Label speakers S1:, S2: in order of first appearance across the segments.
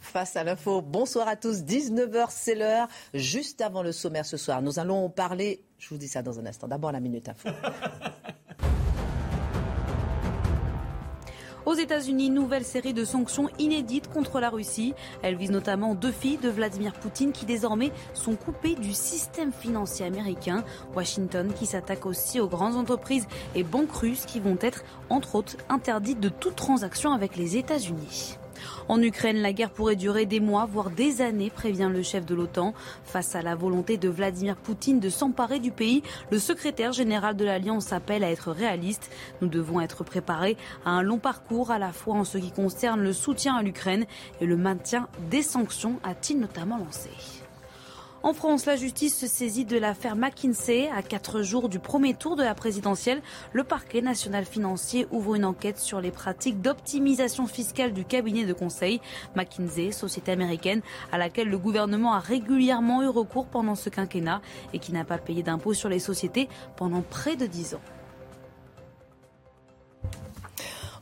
S1: Face à l'info, bonsoir à tous, 19h c'est l'heure. Juste avant le sommaire ce soir, nous allons parler, je vous dis ça dans un instant, d'abord la Minute Info.
S2: Aux États-Unis, nouvelle série de sanctions inédites contre la Russie. Elle vise notamment deux filles de Vladimir Poutine qui désormais sont coupées du système financier américain. Washington qui s'attaque aussi aux grandes entreprises et banques russes qui vont être, entre autres, interdites de toute transaction avec les États-Unis. En Ukraine, la guerre pourrait durer des mois, voire des années, prévient le chef de l'OTAN. Face à la volonté de Vladimir Poutine de s'emparer du pays, le secrétaire général de l'Alliance appelle à être réaliste. Nous devons être préparés à un long parcours, à la fois en ce qui concerne le soutien à l'Ukraine et le maintien des sanctions, a-t-il notamment lancé. En France, la justice se saisit de l'affaire McKinsey. À quatre jours du premier tour de la présidentielle, le parquet national financier ouvre une enquête sur les pratiques d'optimisation fiscale du cabinet de conseil McKinsey, société américaine à laquelle le gouvernement a régulièrement eu recours pendant ce quinquennat et qui n'a pas payé d'impôts sur les sociétés pendant près de dix ans.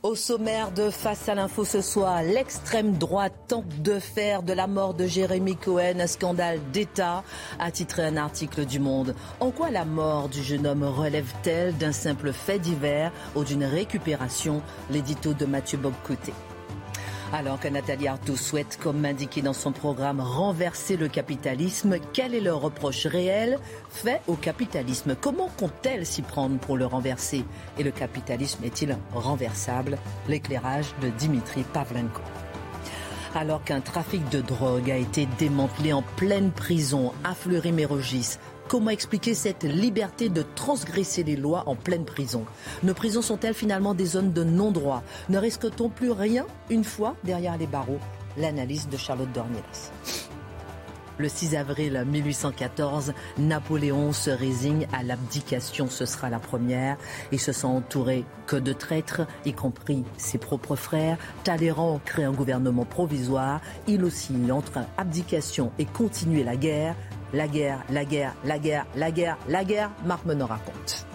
S1: Au sommaire de Face à l'info ce soir, l'extrême droite tente de faire de la mort de Jérémy Cohen un scandale d'État, a titré un article du Monde. En quoi la mort du jeune homme relève-t-elle d'un simple fait divers ou d'une récupération? L'édito de Mathieu Bobcoté. Alors que Nathalie Arthaud souhaite, comme indiqué dans son programme, renverser le capitalisme, quel est le reproche réel fait au capitalisme? Comment compte-t-elle s'y prendre pour le renverser? Et le capitalisme est-il renversable? L'éclairage de Dimitri Pavlenko. Alors qu'un trafic de drogue a été démantelé en pleine prison à Fleury-Mérogis, Comment expliquer cette liberté de transgresser les lois en pleine prison? Nos prisons sont-elles finalement des zones de non-droit? Ne risque-t-on plus rien une fois derrière les barreaux? L'analyse de Charlotte Dornielas. Le 6 avril 1814, Napoléon se résigne à l'abdication. Ce sera la première. Il se sent entouré que de traîtres, y compris ses propres frères. Talleyrand crée un gouvernement provisoire. Il oscille entre abdication et continuer la guerre. La guerre, la guerre, la guerre, la guerre, la guerre, Marc Menon raconte.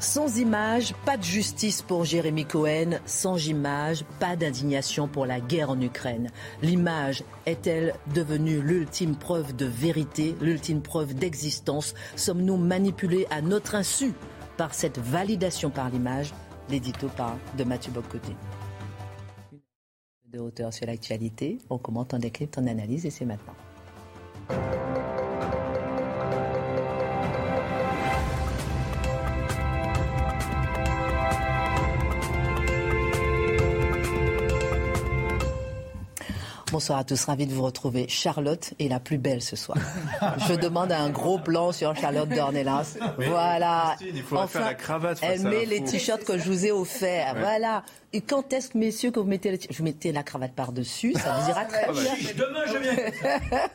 S1: Sans image, pas de justice pour Jérémy Cohen. Sans image, pas d'indignation pour la guerre en Ukraine. L'image est-elle devenue l'ultime preuve de vérité, l'ultime preuve d'existence? Sommes-nous manipulés à notre insu par cette validation par l'image? L'édito par de Mathieu Bocoté. De hauteur sur l'actualité, on commente, on décrypte, on analyse et c'est maintenant. Bonsoir à tous, ravi de vous retrouver. Charlotte est la plus belle ce soir. Je demande un gros plan sur Charlotte Dornelas. Voilà.
S3: enfin, la cravate
S1: elle met les t-shirts que je vous ai offerts. Voilà. Et quand est-ce, messieurs, que vous mettez Je la cravate par-dessus, ça vous ira très bien.
S3: Demain, je viens.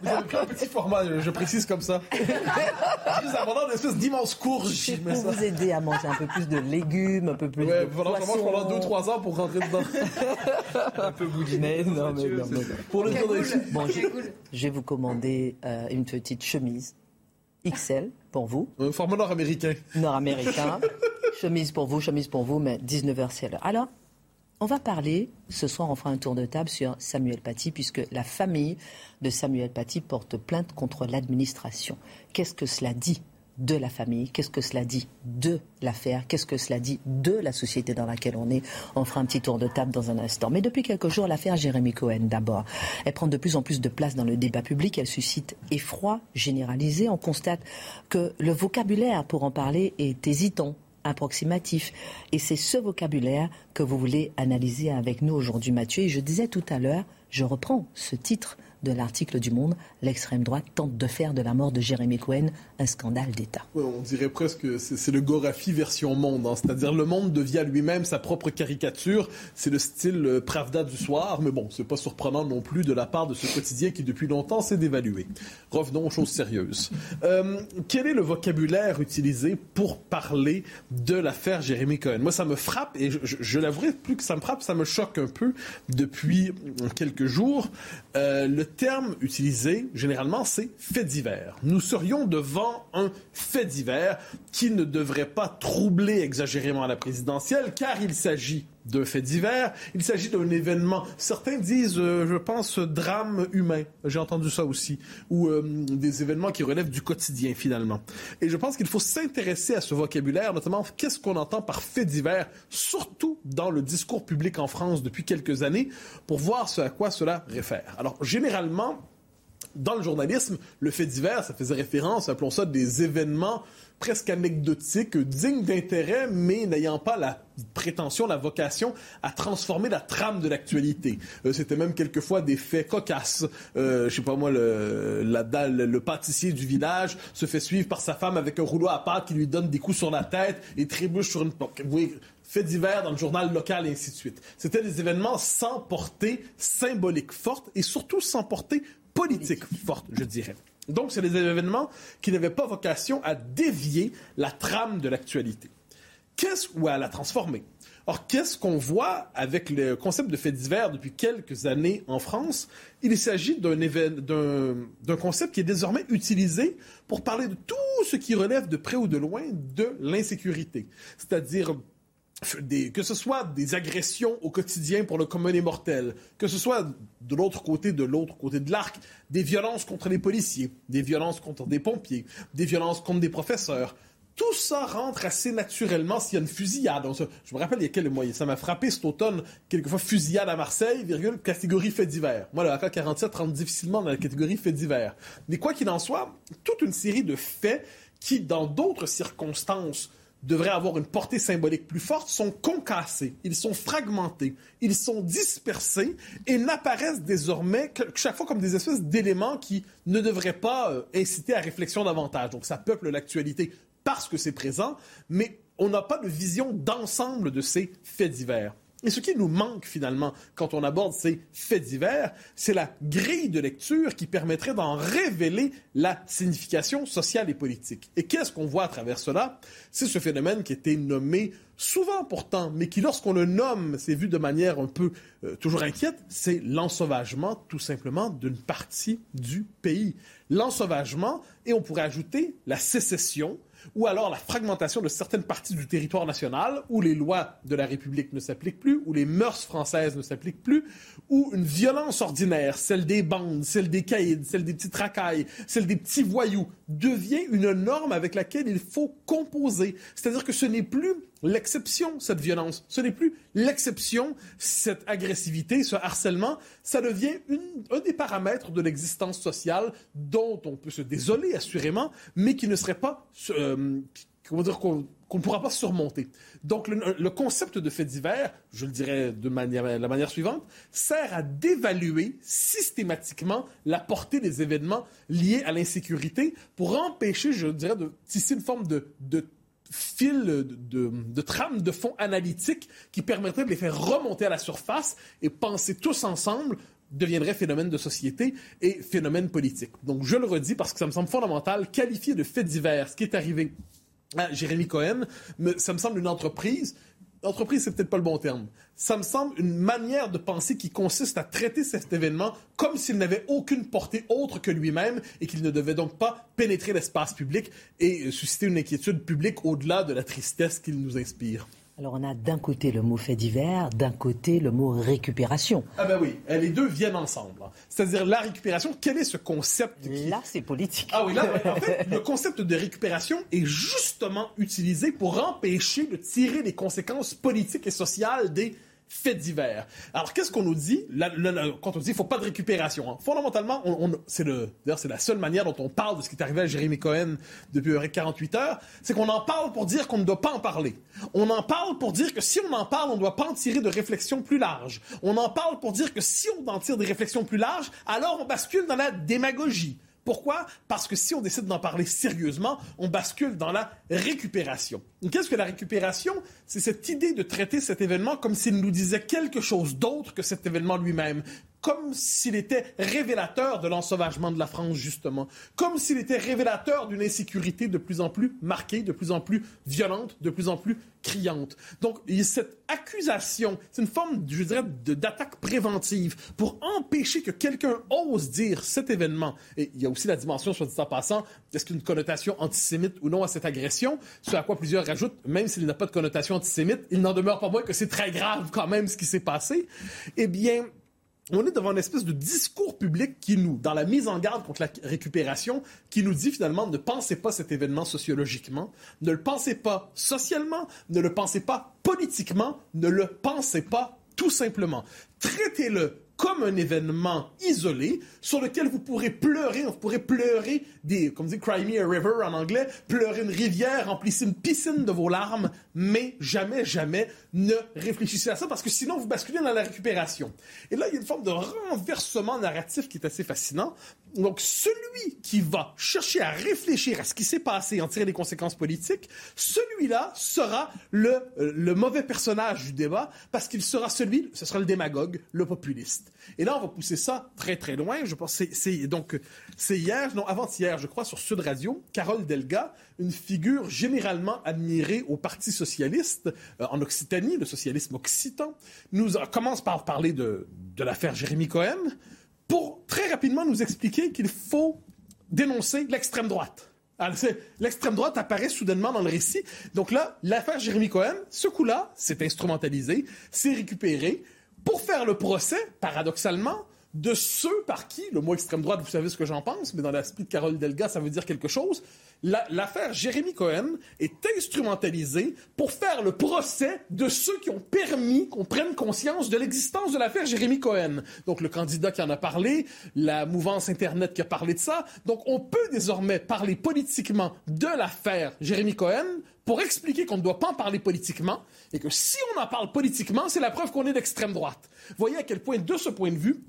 S3: Vous avez pris un petit format, je précise comme ça. Juste avant d'espèce d'immense courge.
S1: Je pour vous aider à manger un peu plus de légumes, un peu plus ouais, de voilà, poisson.
S3: Ouais, pendant 2-3 ans pour rentrer dedans. un peu boudiner.
S1: Non, mais non, non. Pour le cool. Bon, je, je, vais vous commander euh, une petite chemise XL pour vous.
S3: Un format nord-américain.
S1: Nord-américain. chemise pour vous, chemise pour vous, mais 19h c'est l'heure. Alors, on va parler, ce soir on fera un tour de table sur Samuel Paty, puisque la famille de Samuel Paty porte plainte contre l'administration. Qu'est-ce que cela dit de la famille, qu'est-ce que cela dit de l'affaire, qu'est-ce que cela dit de la société dans laquelle on est? On fera un petit tour de table dans un instant. Mais depuis quelques jours, l'affaire Jérémy Cohen, d'abord, elle prend de plus en plus de place dans le débat public, elle suscite effroi généralisé. On constate que le vocabulaire pour en parler est hésitant, approximatif. Et c'est ce vocabulaire que vous voulez analyser avec nous aujourd'hui, Mathieu. Et je disais tout à l'heure, je reprends ce titre de l'article du Monde. L'extrême droite tente de faire de la mort de Jérémy Cohen un scandale d'État.
S3: on dirait presque que c'est le Gorafi version monde, hein. c'est-à-dire le monde devient lui-même sa propre caricature. C'est le style euh, Pravda du soir, mais bon, c'est pas surprenant non plus de la part de ce quotidien qui depuis longtemps s'est dévalué. Revenons aux choses sérieuses. Euh, quel est le vocabulaire utilisé pour parler de l'affaire Jérémy Cohen? Moi, ça me frappe et je, l'avouerai, plus que ça me frappe, ça me choque un peu depuis quelques jours. Euh, terme utilisé, généralement, c'est fait divers. Nous serions devant un fait divers qui ne devrait pas troubler exagérément la présidentielle, car il s'agit d'un fait divers, il s'agit d'un événement. Certains disent, euh, je pense, drame humain. J'ai entendu ça aussi. Ou euh, des événements qui relèvent du quotidien, finalement. Et je pense qu'il faut s'intéresser à ce vocabulaire, notamment qu'est-ce qu'on entend par fait divers, surtout dans le discours public en France depuis quelques années, pour voir à quoi cela réfère. Alors, généralement, dans le journalisme, le fait divers, ça faisait référence, appelons ça des événements presque anecdotiques, dignes d'intérêt, mais n'ayant pas la prétention, la vocation à transformer la trame de l'actualité. Euh, c'était même quelquefois des faits cocasses. Euh, je sais pas moi, le, la, le pâtissier du village se fait suivre par sa femme avec un rouleau à pâte qui lui donne des coups sur la tête et trébuche sur une. Vous voyez, faits divers dans le journal local et ainsi de suite. C'était des événements sans portée symbolique forte et surtout sans portée politique forte, je dirais. Donc, c'est des événements qui n'avaient pas vocation à dévier la trame de l'actualité. Qu'est-ce ou à la transformer? Or, qu'est-ce qu'on voit avec le concept de fait divers depuis quelques années en France? Il s'agit d'un concept qui est désormais utilisé pour parler de tout ce qui relève de près ou de loin de l'insécurité, c'est-à-dire que ce soit des agressions au quotidien pour le commun des mortels, que ce soit de l'autre côté, de l'autre côté de l'arc, des violences contre les policiers, des violences contre des pompiers, des violences contre des professeurs. Tout ça rentre assez naturellement s'il y a une fusillade. Je me rappelle il y a quelques mois, ça m'a frappé cet automne, quelquefois fusillade à Marseille, virgule, catégorie fait divers. Moi, le AK-47 rentre difficilement dans la catégorie fait divers. Mais quoi qu'il en soit, toute une série de faits qui, dans d'autres circonstances, devraient avoir une portée symbolique plus forte sont concassés, ils sont fragmentés, ils sont dispersés et n'apparaissent désormais que chaque fois comme des espèces d'éléments qui ne devraient pas euh, inciter à réflexion davantage. Donc ça peuple l'actualité parce que c'est présent, mais on n'a pas de vision d'ensemble de ces faits divers. Et ce qui nous manque finalement quand on aborde ces faits divers, c'est la grille de lecture qui permettrait d'en révéler la signification sociale et politique. Et qu'est-ce qu'on voit à travers cela? C'est ce phénomène qui a été nommé souvent pourtant, mais qui lorsqu'on le nomme, c'est vu de manière un peu euh, toujours inquiète, c'est l'ensauvagement tout simplement d'une partie du pays. L'ensauvagement, et on pourrait ajouter la sécession, ou alors la fragmentation de certaines parties du territoire national où les lois de la République ne s'appliquent plus, où les mœurs françaises ne s'appliquent plus, où une violence ordinaire, celle des bandes, celle des caïds, celle des petites racailles, celle des petits voyous, devient une norme avec laquelle il faut composer. C'est-à-dire que ce n'est plus l'exception, cette violence. Ce n'est plus l'exception, cette agressivité, ce harcèlement. Ça devient un des paramètres de l'existence sociale dont on peut se désoler, assurément, mais qui ne serait pas, euh, comment dire, qu'on ne pourra pas surmonter. Donc, le, concept de fait divers, je le dirais de manière, la manière suivante, sert à dévaluer systématiquement la portée des événements liés à l'insécurité pour empêcher, je dirais, de tisser une forme de fil de, de, trame de fond analytique qui permettrait de les faire remonter à la surface et penser tous ensemble deviendrait phénomène de société et phénomène politique. Donc je le redis parce que ça me semble fondamental, qualifier de fait divers ce qui est arrivé à Jérémy Cohen, ça me semble une entreprise entreprise, c'est peut-être pas le bon terme. Ça me semble une manière de penser qui consiste à traiter cet événement comme s'il n'avait aucune portée autre que lui-même et qu'il ne devait donc pas pénétrer l'espace public et susciter une inquiétude publique au-delà de la tristesse qu'il nous inspire.
S1: Alors on a d'un côté le mot fait divers, d'un côté le mot récupération.
S3: Ah ben oui, les deux viennent ensemble. C'est-à-dire la récupération, quel est ce concept
S1: Là, c'est politique.
S3: Ah oui, là, en fait, le concept de récupération est justement utilisé pour empêcher de tirer les conséquences politiques et sociales des faits divers. Alors, qu'est-ce qu'on nous dit? Quand on dit qu'il faut pas de récupération? Hein? Fondamentalement, on, c'est d'ailleurs, c'est la seule manière dont on parle de ce qui est arrivé à Jérémy Cohen depuis 48 heures, c'est qu'on en parle pour dire qu'on ne doit pas en parler. On en parle pour dire que si on en parle, on ne doit pas en tirer de réflexions plus larges. On en parle pour dire que si on en tire des réflexions plus larges, alors on bascule dans la démagogie. Pourquoi? Parce que si on décide d'en parler sérieusement, on bascule dans la récupération. Qu'est-ce que la récupération? C'est cette idée de traiter cet événement comme s'il nous disait quelque chose d'autre que cet événement lui-même comme s'il était révélateur de l'ensauvagement de la France, justement, comme s'il était révélateur d'une insécurité de plus en plus marquée, de plus en plus violente, de plus en plus criante. Donc, cette accusation, c'est une forme, je dirais, d'attaque préventive pour empêcher que quelqu'un ose dire cet événement. Et il y a aussi la dimension, soit dit en passant, est-ce qu'il y a une connotation antisémite ou non à cette agression, ce à quoi plusieurs rajoutent, même s'il n'a pas de connotation antisémite, il n'en demeure pas moins que c'est très grave quand même ce qui s'est passé. Eh bien, on est devant une espèce de discours public qui nous, dans la mise en garde contre la récupération, qui nous dit finalement ne pensez pas cet événement sociologiquement, ne le pensez pas socialement, ne le pensez pas politiquement, ne le pensez pas tout simplement. Traitez-le comme un événement isolé sur lequel vous pourrez pleurer, vous pourrez pleurer des, comme dit Cry Me a River en anglais, pleurer une rivière, remplissez une piscine de vos larmes, mais jamais, jamais ne réfléchissez à ça parce que sinon vous basculez dans la récupération. Et là, il y a une forme de renversement narratif qui est assez fascinant. Donc, celui qui va chercher à réfléchir à ce qui s'est passé et en tirer des conséquences politiques, celui-là sera le, euh, le mauvais personnage du débat parce qu'il sera celui, ce sera le démagogue, le populiste. Et là, on va pousser ça très, très loin. Je pense, c'est, donc, c'est hier, non, avant-hier, je crois, sur Sud Radio, Carole Delga, une figure généralement admirée au Parti socialiste euh, en Occitanie, le socialisme occitan, nous commence par parler de, l'affaire Jérémy Cohen pour très rapidement nous expliquer qu'il faut dénoncer l'extrême droite. L'extrême droite apparaît soudainement dans le récit. Donc là, l'affaire Jérémy Cohen, ce coup-là, c'est instrumentalisé, c'est récupéré pour faire le procès, paradoxalement, de ceux par qui, le mot extrême droite, vous savez ce que j'en pense, mais dans l'esprit de Carole Delga, ça veut dire quelque chose. L'affaire Jérémy Cohen est instrumentalisée pour faire le procès de ceux qui ont permis qu'on prenne conscience de l'existence de l'affaire Jérémy Cohen. Donc le candidat qui en a parlé, la mouvance Internet qui a parlé de ça. Donc on peut désormais parler politiquement de l'affaire Jérémy Cohen pour expliquer qu'on ne doit pas en parler politiquement et que si on en parle politiquement, c'est la preuve qu'on est d'extrême droite. Voyez à quel point, de ce point de vue,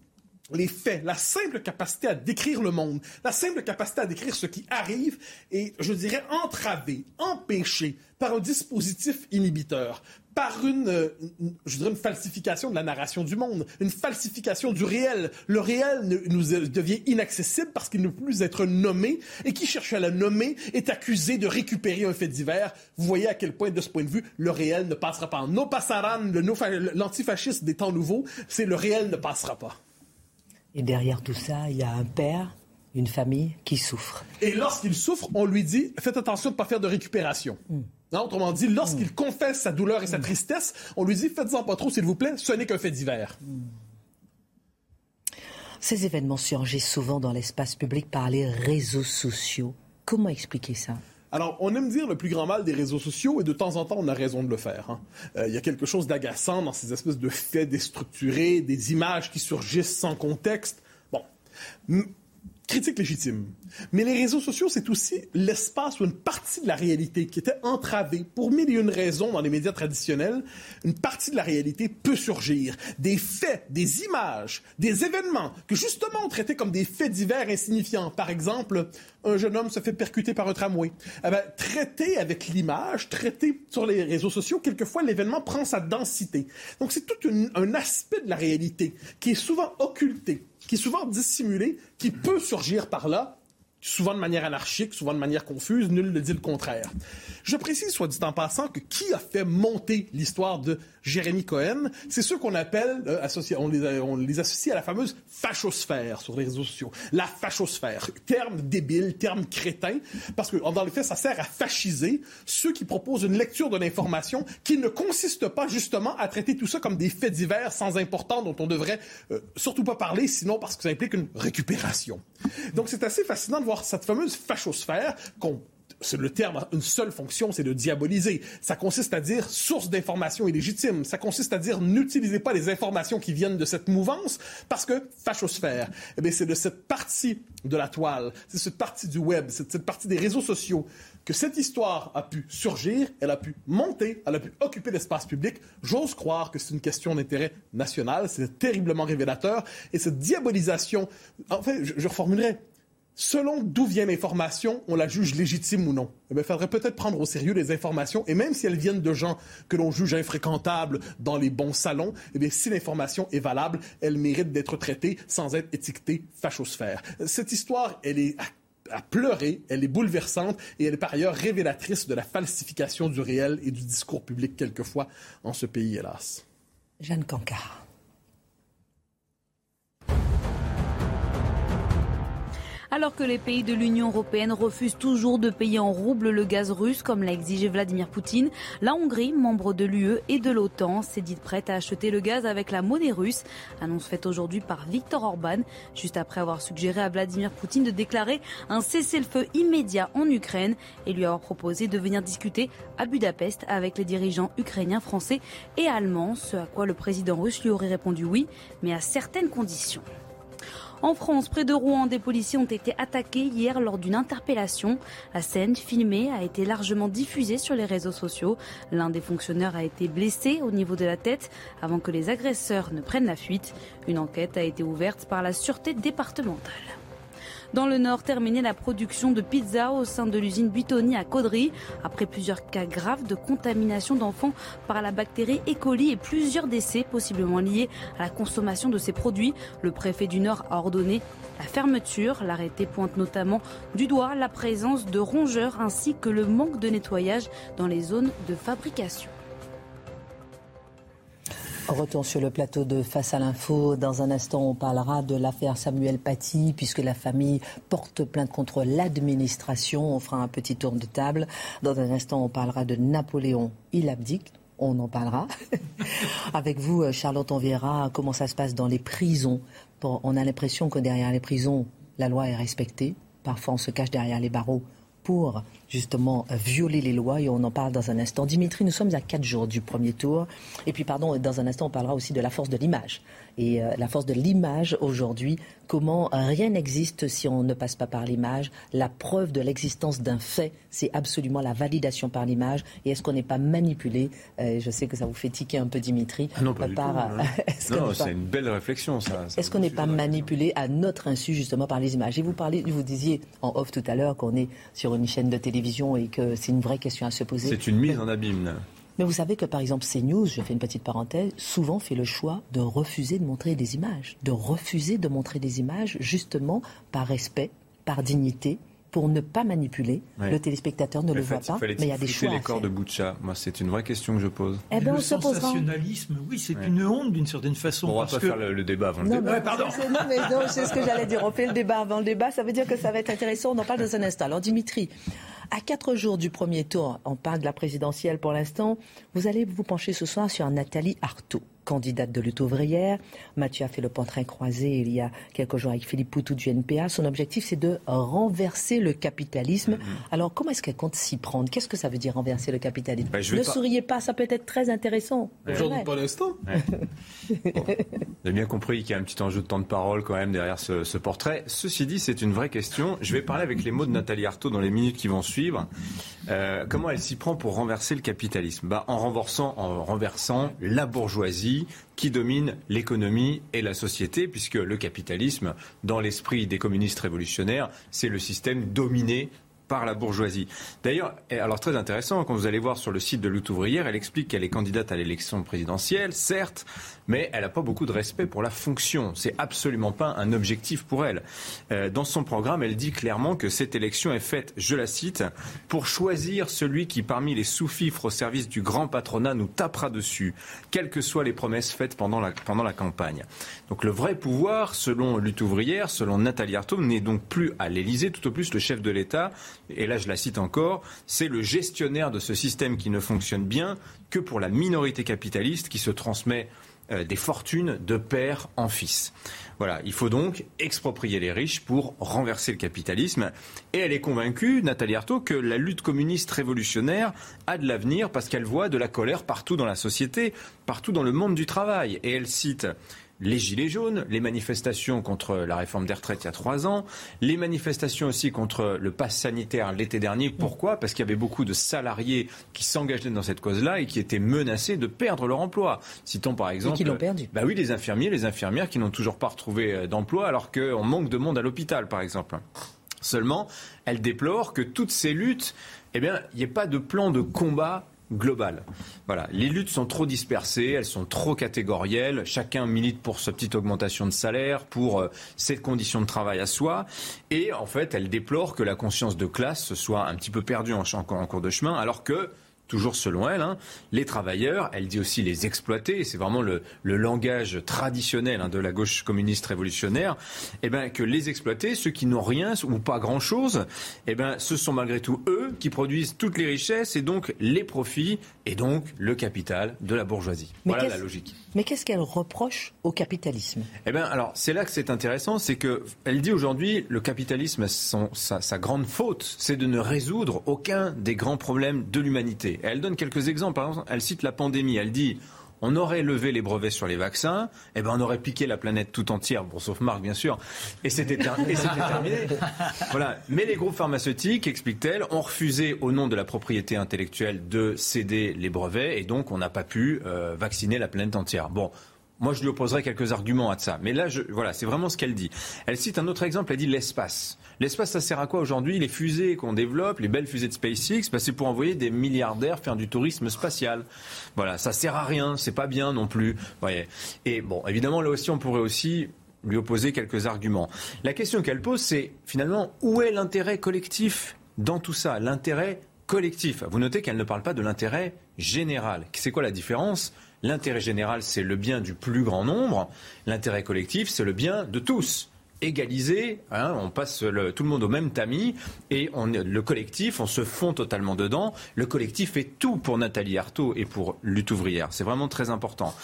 S3: les faits, la simple capacité à décrire le monde, la simple capacité à décrire ce qui arrive est, je dirais, entravée, empêchée par un dispositif inhibiteur, par une, je dirais, une falsification de la narration du monde, une falsification du réel. Le réel nous devient inaccessible parce qu'il ne peut plus être nommé et qui cherche à le nommer est accusé de récupérer un fait divers. Vous voyez à quel point, de ce point de vue, le réel ne passera pas. No passaran, l'antifascisme des temps nouveaux, c'est le réel ne passera pas.
S1: Et derrière tout ça, il y a un père, une famille qui souffre.
S3: Et lorsqu'il souffre, on lui dit faites attention de ne pas faire de récupération. Hmm. autrement dit, lorsqu'il hmm. confesse sa douleur et sa hmm. tristesse, on lui dit faites-en pas trop, s'il vous plaît, ce n'est qu'un fait divers.
S1: Ces événements surgissent souvent dans l'espace public par les réseaux sociaux. Comment expliquer ça?
S3: Alors, on aime dire le plus grand mal des réseaux sociaux et de temps en temps, on a raison de le faire. Hein. Euh, il y a quelque chose d'agaçant dans ces espèces de faits déstructurés, des images qui surgissent sans contexte. Bon critique légitime. Mais les réseaux sociaux, c'est aussi l'espace où une partie de la réalité qui était entravée pour mille et une raisons dans les médias traditionnels, une partie de la réalité peut surgir. Des faits, des images, des événements que justement on traitait comme des faits divers insignifiants. Par exemple, un jeune homme se fait percuter par un tramway. Eh ben, traité avec l'image, traité sur les réseaux sociaux, quelquefois l'événement prend sa densité. Donc c'est tout un aspect de la réalité qui est souvent occulté qui est souvent dissimulé, qui peut surgir par là, souvent de manière anarchique, souvent de manière confuse, nul ne dit le contraire. Je précise, soit dit en passant, que qui a fait monter l'histoire de Jérémy Cohen, c'est ceux qu'on appelle, euh, on, les, associe à la fameuse fachosphère sur les réseaux sociaux. La fachosphère, terme débile, terme crétin, parce que dans les faits, ça sert à fasciser ceux qui proposent une lecture de l'information qui ne consiste pas justement à traiter tout ça comme des faits divers sans importance dont on devrait euh, surtout pas parler, sinon parce que ça implique une récupération. Donc c'est assez fascinant de voir cette fameuse fachosphère le terme a une seule fonction, c'est de diaboliser. Ça consiste à dire source d'information illégitime. Ça consiste à dire n'utilisez pas les informations qui viennent de cette mouvance parce que fachosphère. Eh c'est de cette partie de la toile, c'est cette partie du web, c'est cette partie des réseaux sociaux que cette histoire a pu surgir, elle a pu monter, elle a pu occuper l'espace public. J'ose croire que c'est une question d'intérêt national. C'est terriblement révélateur. Et cette diabolisation, en fait, je, je reformulerai, selon d'où vient l'information, on la juge légitime ou non. Eh il faudrait peut-être prendre au sérieux les informations, et même si elles viennent de gens que l'on juge infréquentables dans les bons salons, eh si l'information est valable, elle mérite d'être traitée sans être étiquetée fachosphère. Cette histoire, elle est à pleurer, elle est bouleversante et elle est par ailleurs révélatrice de la falsification du réel et du discours public quelquefois en ce pays, hélas.
S1: Jeanne Cancard.
S2: Alors que les pays de l'Union européenne refusent toujours de payer en rouble le gaz russe, comme l'a exigé Vladimir Poutine, la Hongrie, membre de l'UE et de l'OTAN, s'est dite prête à acheter le gaz avec la monnaie russe. Annonce faite aujourd'hui par Viktor Orban, juste après avoir suggéré à Vladimir Poutine de déclarer un cessez-le-feu immédiat en Ukraine et lui avoir proposé de venir discuter à Budapest avec les dirigeants ukrainiens, français et allemands, ce à quoi le président russe lui aurait répondu oui, mais à certaines conditions. En France, près de Rouen, des policiers ont été attaqués hier lors d'une interpellation. La scène filmée a été largement diffusée sur les réseaux sociaux. L'un des fonctionnaires a été blessé au niveau de la tête avant que les agresseurs ne prennent la fuite. Une enquête a été ouverte par la sûreté départementale. Dans le Nord, terminer la production de pizza au sein de l'usine Buitoni à Caudry. Après plusieurs cas graves de contamination d'enfants par la bactérie E. coli et plusieurs décès possiblement liés à la consommation de ces produits, le préfet du Nord a ordonné la fermeture. L'arrêté pointe notamment du doigt la présence de rongeurs ainsi que le manque de nettoyage dans les zones de fabrication.
S1: Retour sur le plateau de Face à l'info. Dans un instant, on parlera de l'affaire Samuel Paty, puisque la famille porte plainte contre l'administration. On fera un petit tour de table. Dans un instant, on parlera de Napoléon. Il abdique. On en parlera. Avec vous, euh, Charlotte, on verra comment ça se passe dans les prisons? on a l'impression que derrière les prisons, la loi est respectée. Parfois, on se cache derrière les barreaux pour justement violer les lois et on en parle dans un instant. Dimitri, nous sommes à quatre jours du premier tour. Et puis, pardon, dans un instant, on parlera aussi de la force de l'image. Et euh, la force de l'image aujourd'hui, comment rien n'existe si on ne passe pas par l'image. La preuve de l'existence d'un fait, c'est absolument la validation par l'image. Et est-ce qu'on n'est pas manipulé? Euh, Je sais que ça vous fait tiquer un peu, Dimitri.
S4: Ah non, pas du tout, non, c'est une belle réflexion, ça.
S1: Est-ce qu'on n'est pas manipulé à notre insu, justement, par les images? Et vous, parlez, vous disiez en off tout à l'heure qu'on est sur une chaîne de télévision et que c'est une vraie question à se poser.
S4: C'est une mise en abîme.
S1: Mais vous savez que par exemple CNews, je fais une petite parenthèse, souvent fait le choix de refuser de montrer des images, de refuser de montrer des images justement par respect, par dignité, pour ne pas manipuler. Le téléspectateur ne le voit pas, mais il y a des choix.
S4: les corps de Boucha Moi, c'est une vraie question que je pose.
S5: Eh ben, le sensationnalisme, oui, c'est une honte d'une certaine façon.
S4: On va pas faire le, débat avant le débat.
S1: pardon. Non, mais non, c'est ce que j'allais dire. On fait le débat avant le débat. Ça veut dire que ça va être intéressant. On en parle dans un instant. Alors, Dimitri, à quatre jours du premier tour, on parle de la présidentielle pour l'instant, vous allez vous pencher ce soir sur Nathalie Arthaud candidate de lutte ouvrière. Mathieu a fait le portrait croisé il y a quelques jours avec Philippe Poutou du NPA. Son objectif, c'est de renverser le capitalisme. Mm-hmm. Alors, comment est-ce qu'elle compte s'y prendre? Qu'est-ce que ça veut dire renverser le capitalisme? Ben, Ne souriez pas, ça peut être très intéressant.
S3: Aujourd'hui, pas l'instant.
S4: Vous avez bien compris qu'il y a un petit enjeu de temps de parole quand même derrière ce, portrait. Ceci dit, c'est une vraie question. Je vais parler avec les mots de Nathalie Arthaud dans les minutes qui vont suivre. Euh, comment elle s'y prend pour renverser le capitalisme? Bah, en, renversant, en renversant la bourgeoisie qui domine l'économie et la société, puisque le capitalisme, dans l'esprit des communistes révolutionnaires, c'est le système dominé par la bourgeoisie. D'ailleurs, alors très intéressant, quand vous allez voir sur le site de Lutte ouvrière, elle explique qu'elle est candidate à l'élection présidentielle, certes, mais elle n'a pas beaucoup de respect pour la fonction. C'est absolument pas un objectif pour elle. Euh, dans son programme, elle dit clairement que cette élection est faite, je la cite, pour choisir celui qui, parmi les sous-fifres au service du grand patronat, nous tapera dessus, quelles que soient les promesses faites pendant la, pendant la campagne. Donc le vrai pouvoir, selon Lutte ouvrière, selon Nathalie Arthaud, n'est donc plus à l'Élysée, tout au plus le chef de l'État, et là je la cite encore, c'est le gestionnaire de ce système qui ne fonctionne bien que pour la minorité capitaliste qui se transmet euh, des fortunes de père en fils. Voilà, il faut donc exproprier les riches pour renverser le capitalisme. Et elle est convaincue, Nathalie Arthaud, que la lutte communiste révolutionnaire a de l'avenir parce qu'elle voit de la colère partout dans la société, partout dans le monde du travail. Et elle cite les gilets jaunes, les manifestations contre la réforme des retraites il y a trois ans, les manifestations aussi contre le pass sanitaire l'été dernier. Pourquoi? Parce qu'il y avait beaucoup de salariés qui s'engageaient dans cette cause-là et qui étaient menacés de perdre leur emploi. Citons par exemple.
S1: Qui l'ont perdu.
S4: Bah oui, les infirmiers, les infirmières qui n'ont toujours pas retrouvé euh, d'emploi alors qu'on manque de monde à l'hôpital, par exemple. Seulement, elle déplore que toutes ces luttes, eh bien, il n'y ait pas de plan de combat global. Voilà, les luttes sont trop dispersées, elles sont trop catégorielles. Chacun milite pour sa petite augmentation de salaire, pour euh, cette condition de travail à soi, et en fait, elle déplore que la conscience de classe soit un petit peu perdue en cours de chemin, alors que toujours selon elle, hein, les travailleurs, elle dit aussi les exploités, c'est vraiment le, langage traditionnel hein, de la gauche communiste révolutionnaire, eh ben, que les exploités, ceux qui n'ont rien ou pas grand-chose, eh ben, ce sont malgré tout eux qui produisent toutes les richesses et donc les profits et donc le capital de la bourgeoisie. voilà la logique.
S1: Mais qu'est-ce qu'elle reproche au capitalisme?
S4: Eh bien, alors, c'est là que c'est intéressant, c'est qu'elle dit aujourd'hui, le capitalisme, sa, sa grande faute, c'est de ne résoudre aucun des grands problèmes de l'humanité. Elle donne quelques exemples. Par exemple, elle cite la pandémie. Elle dit on aurait levé les brevets sur les vaccins, et eh ben on aurait piqué la planète tout entière, bon sauf Marc bien sûr, et c'était terminé. voilà. Mais les groupes pharmaceutiques, explique-t-elle, ont refusé au nom de la propriété intellectuelle de céder les brevets, et donc on n'a pas pu euh, vacciner la planète entière. Bon. Moi, je lui opposerai quelques arguments à ça. Mais là, je, voilà, c'est vraiment ce qu'elle dit. Elle cite un autre exemple. Elle dit l'espace. L'espace, ça sert à quoi aujourd'hui Les fusées qu'on développe, les belles fusées de SpaceX, bah, c'est pour envoyer des milliardaires faire du tourisme spatial. Voilà, ça sert à rien, c'est pas bien non plus. Et bon, évidemment, là aussi, on pourrait aussi lui opposer quelques arguments. La question qu'elle pose, c'est finalement où est l'intérêt collectif dans tout ça? L'intérêt collectif. Vous notez qu'elle ne parle pas de l'intérêt général. C'est quoi la différence? L'intérêt général, c'est le bien du plus grand nombre. L'intérêt collectif, c'est le bien de tous égalisé, hein, on passe tout le monde au même tamis et on, le collectif, on se fond totalement dedans. Le collectif fait tout pour Nathalie Arthaud et pour Lutte ouvrière. C'est vraiment très important.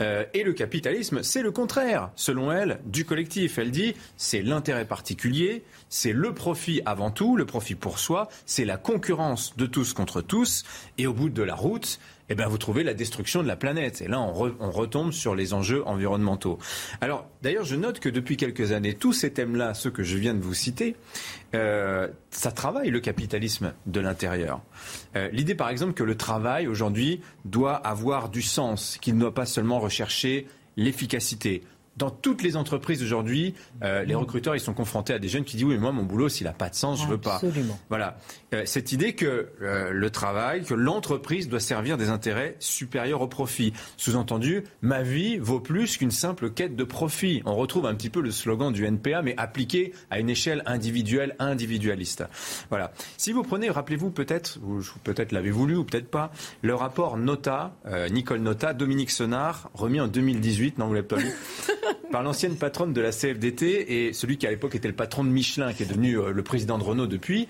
S4: Euh, et le capitalisme, c'est le contraire, selon elle, du collectif. Elle dit, c'est l'intérêt particulier, c'est le profit avant tout, le profit pour soi, c'est la concurrence de tous contre tous. Et au bout de la route, eh bien, vous trouvez la destruction de la planète. Et là, on, retombe sur les enjeux environnementaux. Alors, d'ailleurs, je note que depuis quelques années, tous ces thèmes-là, ceux que je viens de vous citer, euh, ça travaille le capitalisme de l'intérieur. Euh, l'idée, par exemple, que le travail, aujourd'hui, doit avoir du sens, qu'il ne doit pas seulement rechercher l'efficacité, dans toutes les entreprises aujourd'hui, euh, les recruteurs ils sont confrontés à des jeunes qui disent oui mais moi mon boulot s'il n'a pas de sens je veux pas. Voilà euh, cette idée que euh, le travail, que l'entreprise doit servir des intérêts supérieurs au profit. Sous-entendu, ma vie vaut plus qu'une simple quête de profit. On retrouve un petit peu le slogan du NPA mais appliqué à une échelle individuelle, individualiste. Voilà. Si vous prenez, rappelez-vous peut-être, ou peut-être l'avez-vous lu ou peut-être pas, le rapport Nota, Nicole Nota, Dominique Senard, remis en 2018. Non vous l'avez pas lu. par l'ancienne patronne de la CFDT et celui qui à l'époque était le patron de Michelin, qui est devenu euh, le président de Renault depuis.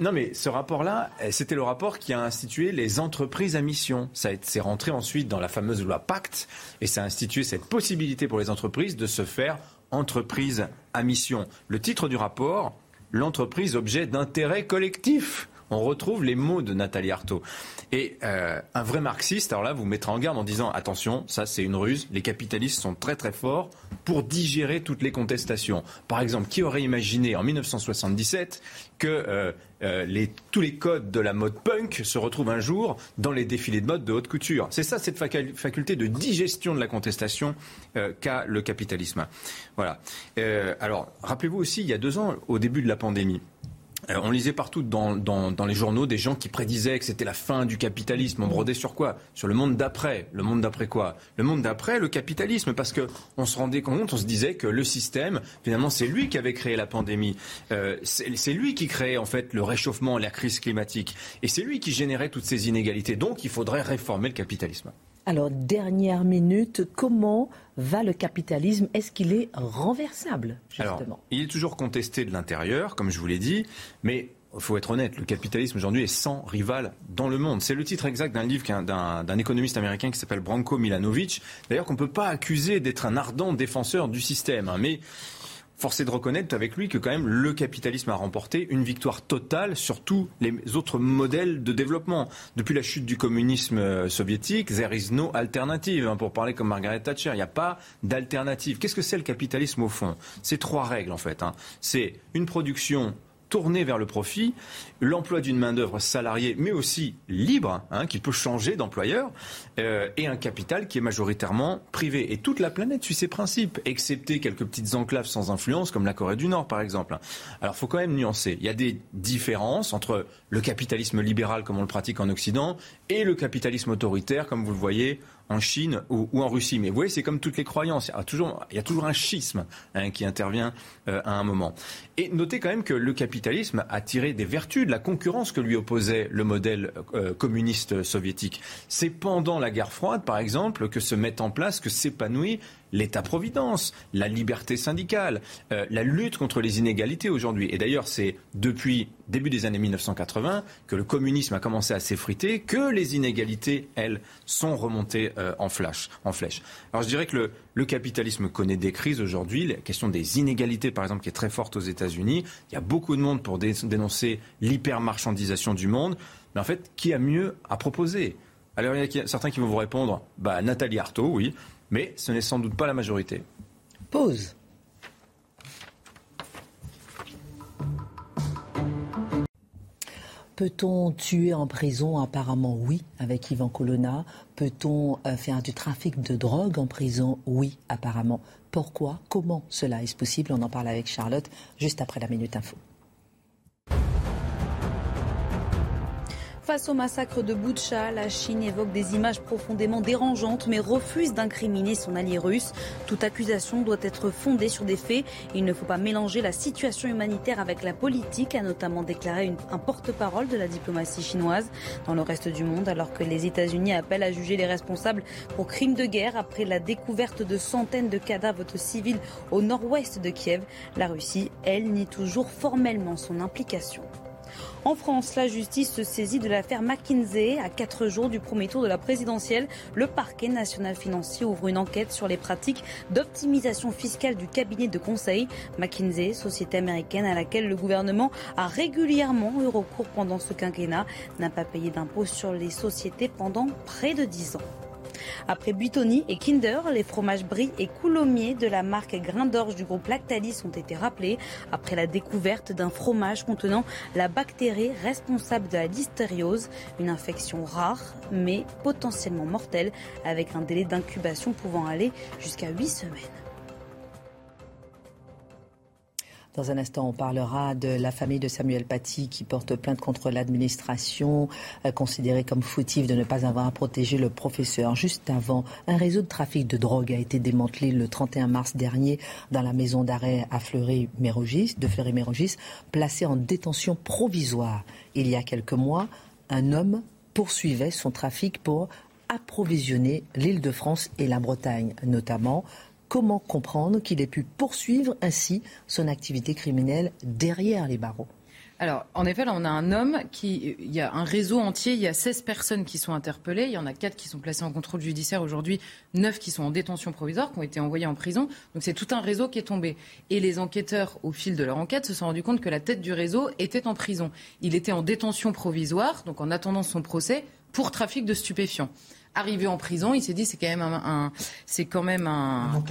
S4: Non mais ce rapport-là, euh, c'était le rapport qui a institué les entreprises à mission. Ça s'est rentré ensuite dans la fameuse loi Pacte et ça a institué cette possibilité pour les entreprises de se faire entreprise à mission. Le titre du rapport, l'entreprise objet d'intérêt collectif on retrouve les mots de Nathalie Arthaud. Et euh, un vrai marxiste, alors là, vous mettra en garde en disant attention, ça c'est une ruse, les capitalistes sont très très forts pour digérer toutes les contestations. Par exemple, qui aurait imaginé en 1977 que euh, euh, tous les codes de la mode punk se retrouvent un jour dans les défilés de mode de haute couture? C'est ça cette faculté de digestion de la contestation qu'a le capitalisme. Voilà. alors, rappelez-vous aussi, il y a deux ans, au début de la pandémie, euh, on lisait partout dans, les journaux des gens qui prédisaient que c'était la fin du capitalisme. On brodait sur quoi? Sur le monde d'après. Le monde d'après quoi? Le monde d'après, le capitalisme, parce que on se rendait compte, on se disait que le système, finalement, c'est lui qui avait créé la pandémie. Euh, c'est lui qui créait en fait le réchauffement, la crise climatique, et c'est lui qui générait toutes ces inégalités. Donc, il faudrait réformer le capitalisme.
S1: Alors, dernière minute, comment va le capitalisme? Est-ce qu'il est renversable, justement?
S4: Il est toujours contesté de l'intérieur, comme je vous l'ai dit, mais il faut être honnête, le capitalisme aujourd'hui est sans rival dans le monde. C'est le titre exact d'un livre d'un économiste américain qui s'appelle Branko Milanovic. D'ailleurs, qu'on ne peut pas accuser d'être un ardent défenseur du système. Hein, mais force est de reconnaître avec lui que quand même le capitalisme a remporté une victoire totale sur tous les autres modèles de développement. Depuis la chute du communisme euh, soviétique, there is no alternative. Hein, pour parler comme Margaret Thatcher, il n'y a pas d'alternative. Qu'est-ce que c'est le capitalisme au fond? C'est trois règles en fait. Hein. C'est une production tourné vers le profit, l'emploi d'une main-d'œuvre salariée, mais aussi libre, hein, qui peut changer d'employeur, euh, et un capital qui est majoritairement privé. Et toute la planète suit ces principes, excepté quelques petites enclaves sans influence, comme la Corée du Nord, par exemple. Alors, faut quand même nuancer. Il y a des différences entre le capitalisme libéral, comme on le pratique en Occident, et le capitalisme autoritaire, comme vous le voyez en Chine ou, en Russie. Mais vous voyez, c'est comme toutes les croyances. Il y a toujours, un schisme hein, qui intervient euh, à un moment. Et notez quand même que le capitalisme a tiré des vertus de la concurrence que lui opposait le modèle euh, communiste soviétique. C'est pendant la guerre froide, par exemple, que se met en place, que s'épanouit l'État-providence, la liberté syndicale, euh, la lutte contre les inégalités aujourd'hui. Et d'ailleurs, c'est depuis début des années 1980 que le communisme a commencé à s'effriter, que les inégalités, elles, sont remontées euh, en, flash, en flèche. Alors je dirais que le, capitalisme connaît des crises aujourd'hui. La question des inégalités, par exemple, qui est très forte aux États-Unis. Il y a beaucoup de monde pour dénoncer l'hypermarchandisation du monde. Mais en fait, qui a mieux à proposer? Alors, il y a certains qui vont vous répondre, bah, Nathalie Arthaud, oui mais ce n'est sans doute pas la majorité.
S1: Pause. Peut-on tuer en prison Apparemment oui, avec Yvan Colonna? Peut-on euh, faire du trafic de drogue en prison? Oui, apparemment. Pourquoi? Comment cela est possible? On en parle avec Charlotte juste après la Minute Info.
S2: Face au massacre de Boutcha, la Chine évoque des images profondément dérangeantes mais refuse d'incriminer son allié russe. Toute accusation doit être fondée sur des faits. Il ne faut pas mélanger la situation humanitaire avec la politique, a notamment déclaré un porte-parole de la diplomatie chinoise. Dans le reste du monde, alors que les États-Unis appellent à juger les responsables pour crimes de guerre après la découverte de centaines de cadavres civils au nord-ouest de Kiev, la Russie, elle, nie toujours formellement son implication. En France, la justice se saisit de l'affaire McKinsey. À quatre jours du premier tour de la présidentielle, le parquet national financier ouvre une enquête sur les pratiques d'optimisation fiscale du cabinet de conseil McKinsey, société américaine à laquelle le gouvernement a régulièrement eu recours pendant ce quinquennat, n'a pas payé d'impôts sur les sociétés pendant près de dix ans. Après Buitoni et Kinder, les fromages Brie et Coulommiers de la marque Grain d'Orge du groupe Lactalis ont été rappelés après la découverte d'un fromage contenant la bactérie responsable de la listériose, une infection rare mais potentiellement mortelle avec un délai d'incubation pouvant aller jusqu'à 8 semaines.
S1: Dans un instant, on parlera de la famille de Samuel Paty qui porte plainte contre l'administration, euh, considérée comme fautive de ne pas avoir protégé le professeur. Juste avant, un réseau de trafic de drogue a été démantelé le 31 mars dernier dans la maison d'arrêt à Fleury-Mérogis, de Fleury-Mérogis, placé en détention provisoire. Il y a quelques mois, un homme poursuivait son trafic pour approvisionner l'île de France et la Bretagne notamment comment comprendre qu'il ait pu poursuivre ainsi son activité criminelle derrière les barreaux
S6: alors, en effet, là, on a un homme qui. Il y a un réseau entier, il y a 16 personnes qui sont interpellées, il y en a 4 qui sont placées en contrôle judiciaire aujourd'hui, 9 qui sont en détention provisoire, qui ont été envoyés en prison. Donc, c'est tout un réseau qui est tombé. Et les enquêteurs, au fil de leur enquête, se sont rendus compte que la tête du réseau était en prison. Il était en détention provisoire, donc en attendant son procès, pour trafic de stupéfiants. Arrivé en prison, il s'est dit c'est quand même un, c'est quand même un,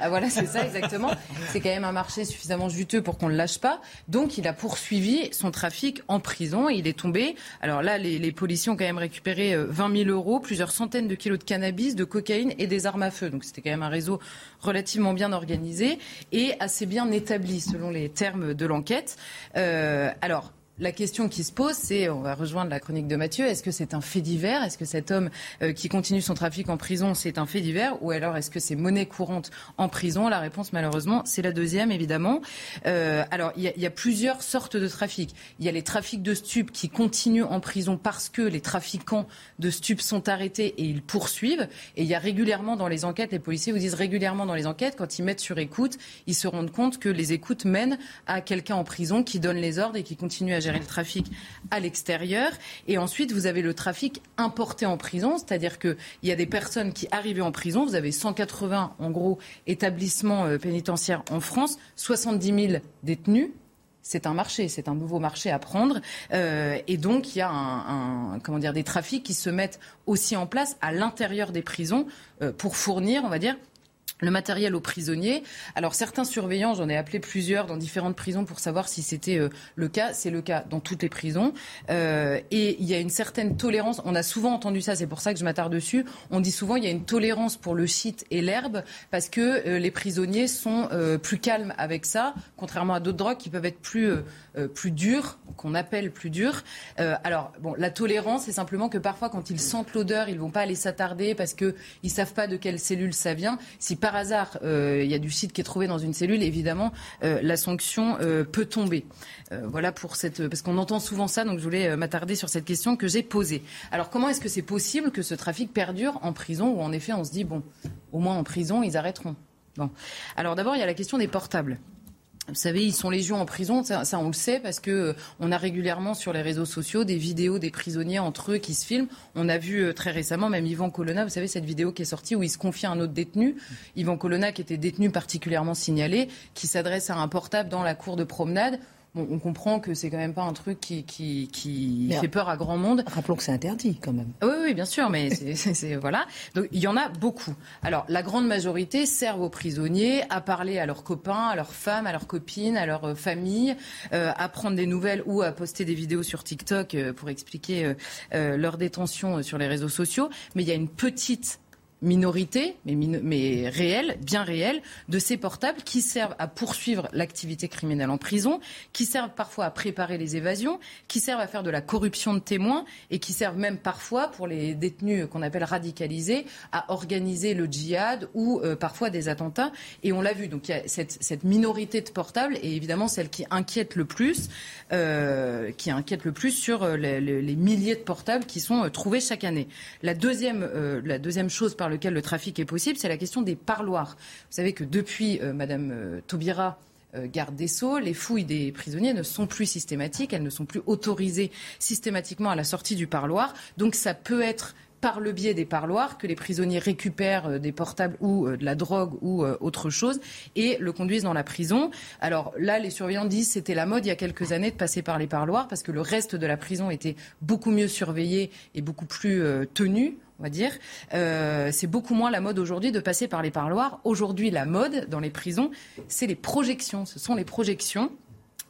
S6: ah, voilà c'est ça exactement, c'est quand même un marché suffisamment juteux pour qu'on le lâche pas. Donc il a poursuivi son trafic en prison et il est tombé. Alors là les, les policiers ont quand même récupéré 20 euh, 000 euros, plusieurs centaines de kilos de cannabis, de cocaïne et des armes à feu. Donc c'était quand même un réseau relativement bien organisé et assez bien établi selon les termes de l'enquête. Euh, alors la question qui se pose, c'est, on va rejoindre la chronique de Mathieu, est-ce que c'est un fait divers? Est-ce que cet homme euh, qui continue son trafic en prison, c'est un fait divers? Ou alors est-ce que c'est monnaie courante en prison? La réponse, malheureusement, c'est la deuxième, évidemment. Euh, alors, il y, a plusieurs sortes de trafics. Il y a les trafics de stupes qui continuent en prison parce que les trafiquants de stupes sont arrêtés et ils poursuivent. Et il y a régulièrement dans les enquêtes, les policiers vous disent régulièrement dans les enquêtes, quand ils mettent sur écoute, ils se rendent compte que les écoutes mènent à quelqu'un en prison qui donne les ordres et qui continue à gérer le trafic à l'extérieur. Et ensuite, vous avez le trafic importé en prison, c'est-à-dire qu'il y a des personnes qui arrivent en prison. Vous avez 180, en gros, établissements euh, pénitentiaires en France, 70 000 détenus c'est un marché, c'est un nouveau marché à prendre. Euh, et donc, il y a comment dire, des trafics qui se mettent aussi en place à l'intérieur des prisons euh, pour fournir, on va dire, le matériel aux prisonniers. Alors certains surveillants, j'en ai appelé plusieurs dans différentes prisons pour savoir si c'était euh, le cas. C'est le cas dans toutes les prisons. Euh, et il y a une certaine tolérance. On a souvent entendu ça, c'est pour ça que je m'attarde dessus. On dit souvent il y a une tolérance pour le shit et l'herbe parce que euh, les prisonniers sont plus calmes avec ça, contrairement à d'autres drogues qui peuvent être plus, plus dures, qu'on appelle plus dures. alors bon, la tolérance, c'est simplement que parfois quand ils sentent l'odeur, ils vont pas aller s'attarder parce qu'ils ne savent pas de quelle cellule ça vient. Si par hasard, euh, il y a du site qui est trouvé dans une cellule, évidemment, euh, la sanction euh, peut tomber. voilà pour cette. Parce qu'on entend souvent ça, donc je voulais m'attarder sur cette question que j'ai posée. Alors, comment est-ce que c'est possible que ce trafic perdure en prison où, en effet, on se dit, bon, au moins en prison, ils arrêteront Bon. Alors, d'abord, il y a la question des portables. Vous savez, ils sont légions en prison, ça, on le sait parce que euh, on a régulièrement sur les réseaux sociaux des vidéos des prisonniers entre eux qui se filment. On a vu euh, très récemment même Yvan Colonna, vous savez cette vidéo qui est sortie où il se confie à un autre détenu, Yvan Colonna qui était détenu particulièrement signalé, qui s'adresse à un portable dans la cour de promenade on comprend que c'est quand même pas un truc qui, qui, fait peur à grand monde.
S1: Rappelons que c'est interdit quand même.
S6: Oui, oui, bien sûr, mais c'est voilà. Donc il y en a beaucoup. Alors la grande majorité servent aux prisonniers à parler à leurs copains, à leurs femmes, à leurs copines, à leurs euh, familles, euh, à prendre des nouvelles ou à poster des vidéos sur TikTok euh, pour expliquer leur détention sur les réseaux sociaux. Mais il y a une petite minorité, mais, réelle, bien réelle, de ces portables qui servent à poursuivre l'activité criminelle en prison, qui servent parfois à préparer les évasions, qui servent à faire de la corruption de témoins et qui servent même parfois, pour les détenus qu'on appelle radicalisés, à organiser le djihad ou euh, parfois des attentats. Et on l'a vu, donc cette, minorité de portables et évidemment celle qui inquiète le plus, euh, qui inquiète le plus sur euh, les, milliers de portables qui sont trouvés chaque année. La deuxième, chose par lequel le trafic est possible, c'est la question des parloirs. Vous savez que depuis euh, Madame euh, Taubira, euh, garde des Sceaux, les fouilles des prisonniers ne sont plus systématiques, elles ne sont plus autorisées systématiquement à la sortie du parloir. Donc ça peut être par le biais des parloirs que les prisonniers récupèrent des portables ou de la drogue ou autre chose et le conduisent dans la prison. Alors là, les surveillants disent c'était la mode il y a quelques années de passer par les parloirs parce que le reste de la prison était beaucoup mieux surveillé et beaucoup plus tenu on va dire. Euh, c'est beaucoup moins la mode aujourd'hui de passer par les parloirs. Aujourd'hui, la mode dans les prisons, c'est les projections. Ce sont les projections.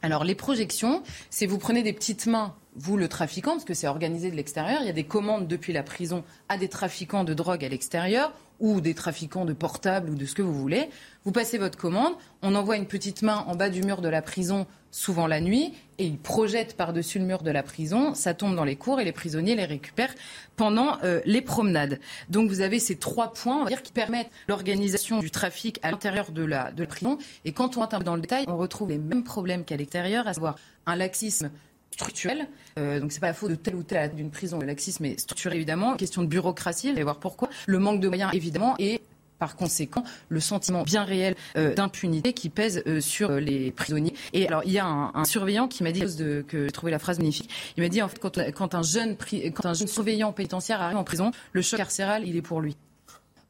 S6: Alors les projections, c'est vous prenez des petites mains, vous le trafiquant, parce que c'est organisé de l'extérieur. Il y a des commandes depuis la prison à des trafiquants de drogue à l'extérieur ou des trafiquants de portables ou de ce que vous voulez. Vous passez votre commande, on envoie une petite main en bas du mur de la prison, souvent la nuit, et il projette par-dessus le mur de la prison, ça tombe dans les cours et les prisonniers les récupèrent pendant euh, les promenades. Donc vous avez ces trois points, on va dire, qui permettent l'organisation du trafic à l'intérieur de la, de la prison. Et quand on entre dans le détail, on retrouve les mêmes problèmes qu'à l'extérieur, à savoir un laxisme structurel. Euh, donc c'est pas la faute de telle ou telle d'une prison. Le laxisme est structurel évidemment. Question de bureaucratie, vous allez voir pourquoi. Le manque de moyens évidemment et par conséquent le sentiment bien réel euh, d'impunité qui pèse euh, sur euh, les prisonniers. Et alors il y a un, surveillant qui m'a dit de, que j'ai trouvé la phrase magnifique. Il m'a dit en fait quand, quand un jeune quand un jeune surveillant pénitentiaire arrive en prison, le choc carcéral il est pour lui.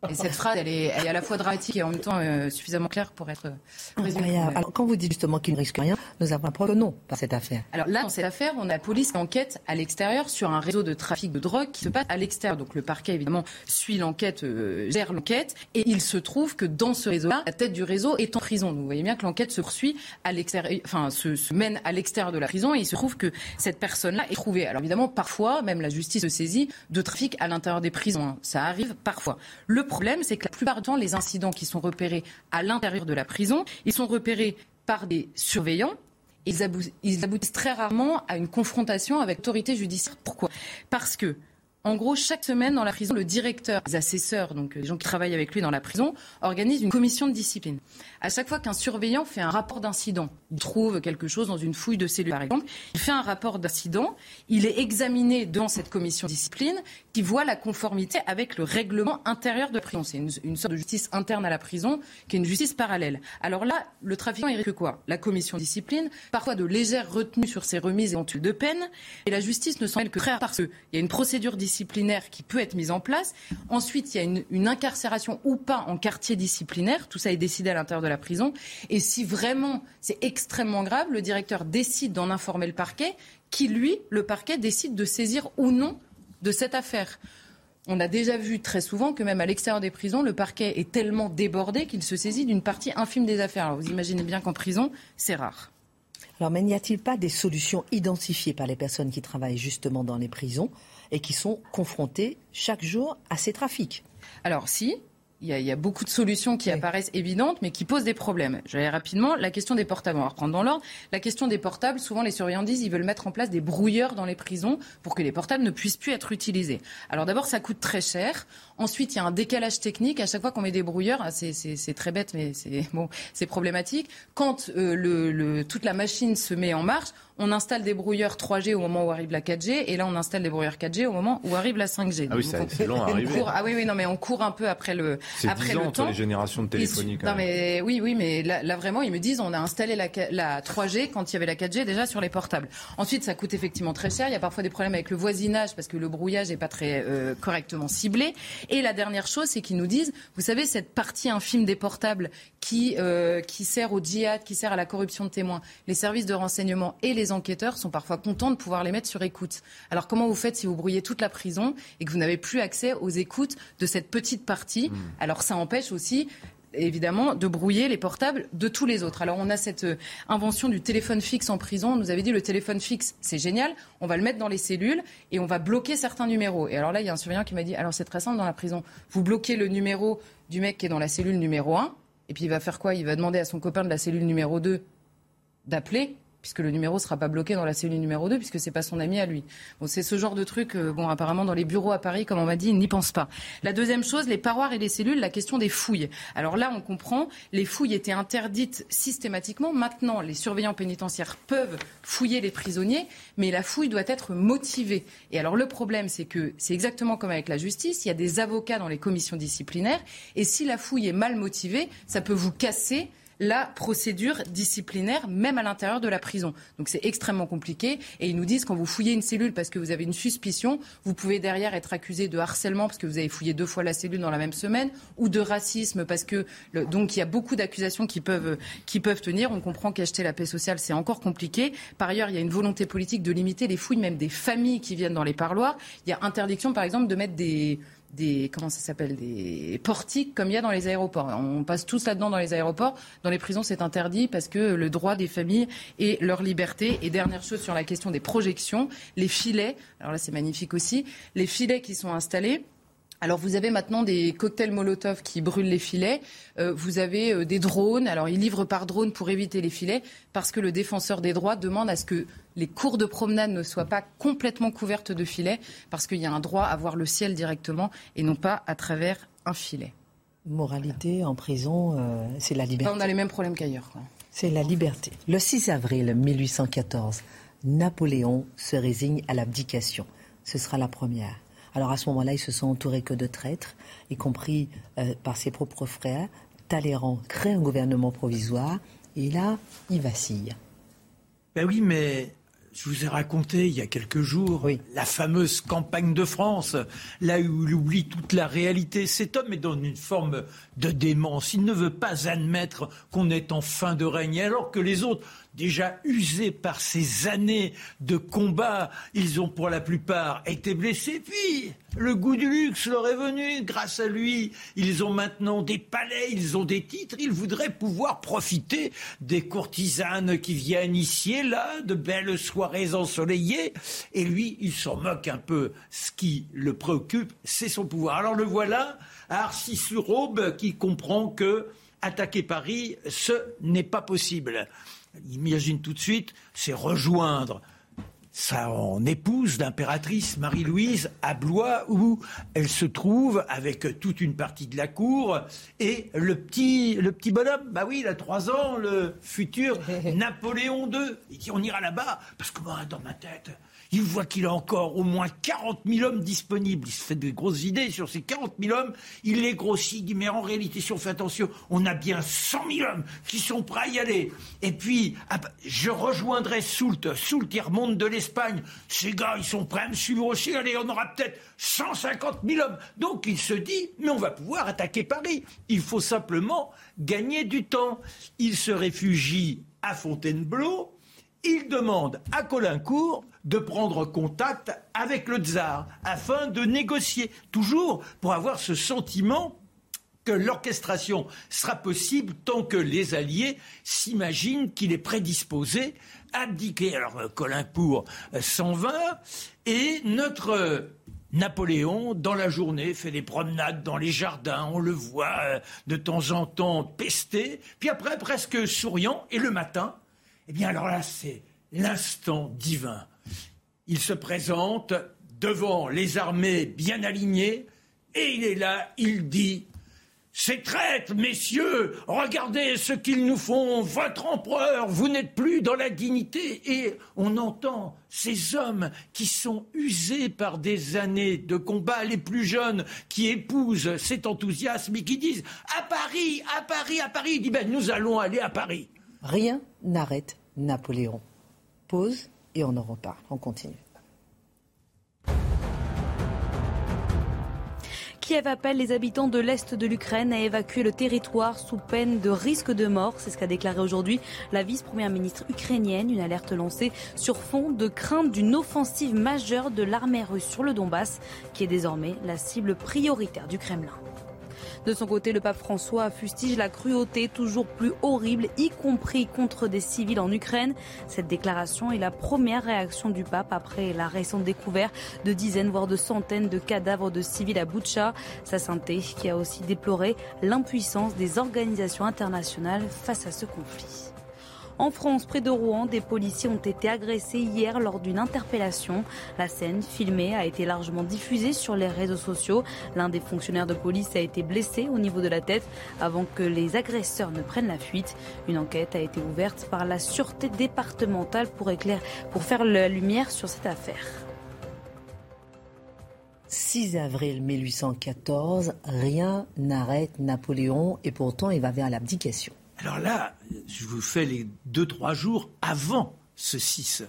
S6: Et cette phrase, elle est, elle est, à la fois dramatique et en même temps euh, suffisamment claire pour être euh, résumée.
S1: Alors, quand vous dites justement qu'il ne risque rien, nous avons un preuve non par cette affaire.
S6: Alors là, dans cette affaire, on a la police qui enquête à l'extérieur sur un réseau de trafic de drogue qui se passe à l'extérieur. Donc le parquet, évidemment, suit l'enquête, euh, gère l'enquête. Et il se trouve que dans ce réseau-là, la tête du réseau est en prison. Donc, vous voyez bien que l'enquête se poursuit à l'extérieur, enfin, se, se, mène à l'extérieur de la prison. Et il se trouve que cette personne-là est trouvée. Alors évidemment, parfois, même la justice se saisit de trafic à l'intérieur des prisons. Hein. Ça arrive parfois. Le problème, c'est que la plupart les incidents qui sont repérés à l'intérieur de la prison, ils sont repérés par des surveillants. Ils, aboutissent très rarement à une confrontation avec l'autorité judiciaire. Pourquoi? Parce que En gros, chaque semaine dans la prison, le directeur, les assesseurs, donc les gens qui travaillent avec lui dans la prison, organisent une commission de discipline. À chaque fois qu'un surveillant fait un rapport d'incident, il trouve quelque chose dans une fouille de cellule par exemple, il fait un rapport d'incident, il est examiné devant cette commission de discipline qui voit la conformité avec le règlement intérieur de prison. C'est une, sorte de justice interne à la prison qui est une justice parallèle. Alors là, le trafiquant, il risque quoi? La commission de discipline, parfois de légères retenues sur ses remises éventuelles de peine, et la justice ne s'en mêle que très parce qu'il y a une procédure disciplinaire qui peut être mise en place. Ensuite, il y a une, une incarcération ou pas en quartier disciplinaire. Tout ça est décidé à l'intérieur de la prison. Et si vraiment c'est extrêmement grave, le directeur décide d'en informer le parquet, qui lui, le parquet, décide de saisir ou non de cette affaire. On a déjà vu très souvent que même à l'extérieur des prisons, le parquet est tellement débordé qu'il se saisit d'une partie infime des affaires. Alors vous imaginez bien qu'en prison, c'est rare.
S1: Alors, mais n'y a-t-il pas des solutions identifiées par les personnes qui travaillent justement dans les prisons et qui sont confrontées chaque jour à ces trafics?
S6: Alors, si, il y, a, beaucoup de solutions qui apparaissent évidentes, mais qui posent des problèmes. Je vais aller rapidement. La question des portables, on va reprendre dans l'ordre. La question des portables, souvent les surveillants disent ils veulent mettre en place des brouilleurs dans les prisons pour que les portables ne puissent plus être utilisés. Alors d'abord, ça coûte très cher. Ensuite, il y a un décalage technique. À chaque fois qu'on met des brouilleurs, ah, c'est très bête, mais c'est bon, problématique. Quand euh, le, toute la machine se met en marche, on installe des brouilleurs 3G au moment où arrive la 4G, et là on installe des brouilleurs 4G au moment où arrive la 5G.
S4: Ah oui, c'est long à arriver.
S6: ah oui, oui, non, mais on court un peu après le, après
S4: le
S6: temps.
S4: les générations de téléphonie.
S6: non, mais oui, oui, mais là, vraiment, ils me disent, on a installé la, la 3G quand il y avait la 4G déjà sur les portables. Ensuite, ça coûte effectivement très cher. Il y a parfois des problèmes avec le voisinage parce que le brouillage n'est pas très euh, correctement ciblé. Et la dernière chose, c'est qu'ils nous disent, vous savez, cette partie infime des portables qui, euh, qui sert au djihad, qui sert à la corruption de témoins, les services de renseignement et les enquêteurs sont parfois contents de pouvoir les mettre sur écoute. Alors comment vous faites si vous brouillez toute la prison et que vous n'avez plus accès aux écoutes de cette petite partie? Hmm. Alors ça empêche aussi évidemment, de brouiller les portables de tous les autres. Alors on a cette euh, invention du téléphone fixe en prison. On nous avait dit le téléphone fixe, c'est génial, on va le mettre dans les cellules et on va bloquer certains numéros. Et alors là, il y a un surveillant qui m'a dit, alors c'est très simple dans la prison, vous bloquez le numéro du mec qui est dans la cellule numéro 1, et puis il va faire quoi? Il va demander à son copain de la cellule numéro 2 d'appeler puisque le numéro ne sera pas bloqué dans la cellule numéro 2, puisque ce n'est pas son ami à lui. Bon, c'est ce genre de truc, euh, apparemment, dans les bureaux à Paris, comme on m'a dit, ils n'y pensent pas. La deuxième chose, les paroires et les cellules, la question des fouilles. Alors là, on comprend, les fouilles étaient interdites systématiquement. Maintenant, les surveillants pénitentiaires peuvent fouiller les prisonniers, mais la fouille doit être motivée. Et alors, le problème, c'est que c'est exactement comme avec la justice, il y a des avocats dans les commissions disciplinaires, et si la fouille est mal motivée, ça peut vous casser la procédure disciplinaire, même à l'intérieur de la prison. Donc c'est extrêmement compliqué. Et ils nous disent quand vous fouillez une cellule parce que vous avez une suspicion, vous pouvez derrière être accusé de harcèlement parce que vous avez fouillé deux fois la cellule dans la même semaine, ou de racisme parce que donc il y a beaucoup d'accusations qui peuvent qui peuvent tenir. On comprend qu'acheter la paix sociale c'est encore compliqué. Par ailleurs, il y a une volonté politique de limiter les fouilles même des familles qui viennent dans les parloirs. Il y a interdiction par exemple de mettre des des comment ça s'appelle des portiques comme il y a dans les aéroports. On passe tous là-dedans dans les aéroports. Dans les prisons, c'est interdit parce que le droit des familles et leur liberté. Et dernière chose sur la question des projections, les filets. Alors là, c'est magnifique aussi. Les filets qui sont installés. Alors vous avez maintenant des cocktails Molotov qui brûlent les filets. Euh, vous avez euh, des drones. Alors ils livrent par drone pour éviter les filets parce que le défenseur des droits demande à ce que les cours de promenade ne soient pas complètement couvertes de filets parce qu'il y a un droit à voir le ciel directement et non pas à travers un filet.
S1: Moralité en prison, euh, c'est la liberté.
S6: on a les mêmes problèmes qu'ailleurs.
S1: C'est la liberté. Le 6 avril 1814, Napoléon se résigne à l'abdication. Ce sera la première. Alors à ce moment-là, ils se sont entourés que de traîtres, y compris euh, par ses propres frères. Talleyrand crée un gouvernement provisoire et là, il vacille.
S5: Ben oui, mais je vous ai raconté il y a quelques jours la fameuse campagne de France, là où il oublie toute la réalité. Cet homme est dans une forme de démence. Il ne veut pas admettre qu'on est en fin de règne, alors que les autres déjà usés par ces années de combat. Ils ont pour la plupart été blessés. Puis, le goût du luxe leur est venu. Grâce à lui, ils ont maintenant des palais, ils ont des titres. Ils voudraient pouvoir profiter des courtisanes qui viennent ici et là, de belles soirées ensoleillées. Et lui, il s'en moque un peu. Ce qui le préoccupe, c'est son pouvoir. Alors le voilà, à Arcis-sur-Aube, qui comprend que attaquer Paris, ce n'est pas possible imagine tout de suite, c'est rejoindre son épouse, l'impératrice Marie-Louise, à Blois, où elle se trouve avec toute une partie de la cour, et le petit, le petit bonhomme, bah oui, il a trois ans, le futur Napoléon II. Il dit on ira là-bas, parce que moi, dans ma tête, il voit qu'il a encore au moins 40 000 hommes disponibles. Il se fait des grosses idées sur ces 40 000 hommes. Il les grossit. Dit, mais en réalité, si on fait attention, on a bien 100 000 hommes qui sont prêts à y aller. Et puis, ah bah, je rejoindrai Soult. Soult, il remonte de l'Espagne. Ces gars, ils sont prêts à me suivre aussi. Allez, on aura peut-être 150 000 hommes. Donc, il se dit, mais on va pouvoir attaquer Paris. Il faut simplement gagner du temps. Il se réfugie à Fontainebleau. Il demande à Colincourt de prendre contact avec le tsar afin de négocier, toujours pour avoir ce sentiment que l'orchestration sera possible tant que les Alliés s'imaginent qu'il est prédisposé à abdiquer. Alors euh, Colincourt euh, s'en va et notre euh, Napoléon, dans la journée, fait des promenades dans les jardins, on le voit de temps en temps pester, puis après presque souriant, et le matin, eh bien alors là, c'est l'instant divin il se présente devant les armées bien alignées et il est là, il dit ces traîtres, messieurs, regardez ce qu'ils nous font, votre empereur, vous n'êtes plus dans la dignité. Et on entend ces hommes qui sont usés par des années de combat, les plus jeunes, qui épousent cet enthousiasme et qui disent à Paris, à Paris, à Paris. Il dit ben, nous allons aller à Paris.
S1: Rien n'arrête Napoléon. Pause et on en reparle. On continue.
S2: Kiev appelle les habitants de l'Est de l'Ukraine à évacuer le territoire sous peine de risque de mort. C'est ce qu'a déclaré aujourd'hui la vice-première ministre ukrainienne. Une alerte lancée sur fond de crainte d'une offensive majeure de l'armée russe sur le Donbass, qui est désormais la cible prioritaire du Kremlin. De son côté, le pape François fustige la cruauté toujours plus horrible, y compris contre des civils en Ukraine. Cette déclaration est la première réaction du pape après la récente découverte de dizaines, voire de centaines de cadavres de civils à Boutcha. Sa santé qui a aussi déploré l'impuissance des organisations internationales face à ce conflit. En France, près de Rouen, des policiers ont été agressés hier lors d'une interpellation. La scène, filmée, a été largement diffusée sur les réseaux sociaux. L'un des fonctionnaires de police a été blessé au niveau de la tête avant que les agresseurs ne prennent la fuite. Une enquête a été ouverte par la sûreté départementale pour, faire la lumière sur cette affaire.
S1: 6 avril 1814, rien n'arrête Napoléon et pourtant il va vers l'abdication.
S5: Alors là, je vous fais les deux, trois jours avant ce 6.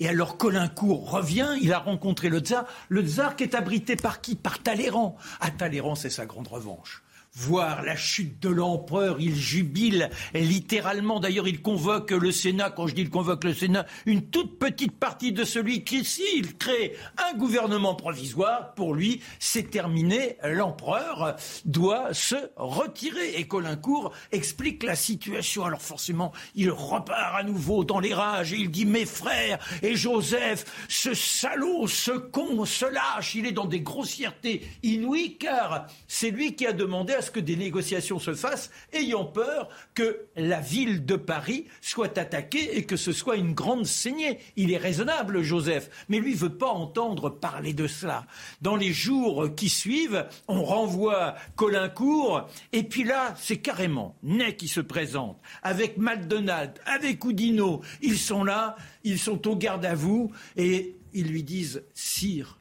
S5: Et alors Colincourt revient, il a rencontré le tsar. Le tsar qui est abrité par qui? Par Talleyrand. À ah, Talleyrand, c'est sa grande revanche voir la chute de l'empereur, il jubile littéralement. D'ailleurs, il convoque le Sénat, quand je dis il convoque le Sénat, une toute petite partie de celui qui, s'il crée un gouvernement provisoire, pour lui, c'est terminé. L'empereur doit se retirer. Et Colincourt explique la situation. Alors forcément, il repart à nouveau dans les rages et il dit, mes frères et Joseph, ce salaud, ce con, ce lâche, il est dans des grossièretés inouïes, car c'est lui qui a demandé à que des négociations se fassent, ayant peur que la ville de Paris soit attaquée et que ce soit une grande saignée. Il est raisonnable, Joseph, mais lui veut pas entendre parler de cela. Dans les jours qui suivent, on renvoie Colincourt, et puis là, c'est carrément Ney qui se présente, avec McDonald, avec Oudinot. Ils sont là, ils sont au garde à vous, et ils lui disent Sire,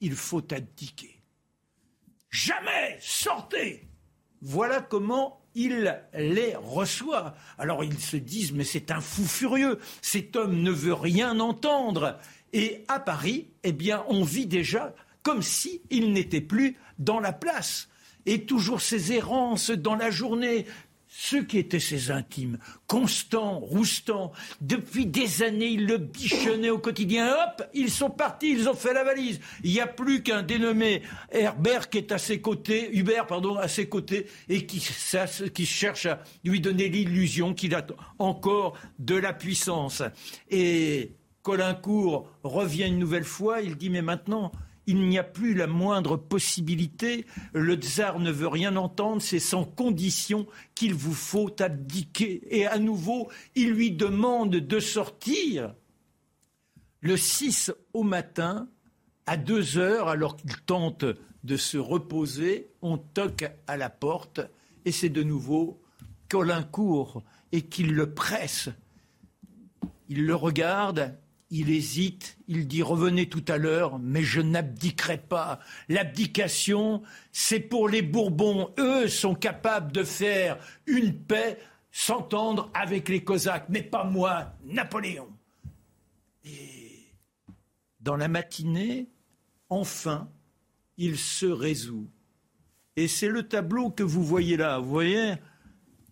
S5: il faut abdiquer. Jamais Sortez Voilà comment il les reçoit. Alors ils se disent, mais c'est un fou furieux, cet homme ne veut rien entendre. Et à Paris, eh bien, on vit déjà comme s'il n'était plus dans la place. Et toujours ces errances dans la journée, ceux qui étaient ses intimes, Constant, Roustan, depuis des années, ils le bichonnaient au quotidien. Hop, ils sont partis, ils ont fait la valise. Il n'y a plus qu'un dénommé Herbert qui est à ses côtés, Hubert, pardon, à ses côtés, et qui, qui cherche à lui donner l'illusion qu'il a encore de la puissance. Et Colincourt revient une nouvelle fois, il dit, mais maintenant, il n'y a plus la moindre possibilité. Le tsar ne veut rien entendre, c'est sans condition qu'il vous faut abdiquer. Et à nouveau, il lui demande de sortir. Le 6 au matin, à 2 heures, alors qu'il tente de se reposer, on toque à la porte et c'est de nouveau Colincourt et qu'il le presse. Il le regarde, il hésite, il dit revenez tout à l'heure, mais je n'abdiquerai pas. L'abdication, c'est pour les Bourbons. Eux sont capables de faire une paix, s'entendre avec les Cosaques, mais pas moi, Napoléon. Et dans la matinée, enfin, il se résout. Et c'est le tableau que vous voyez là. Vous voyez,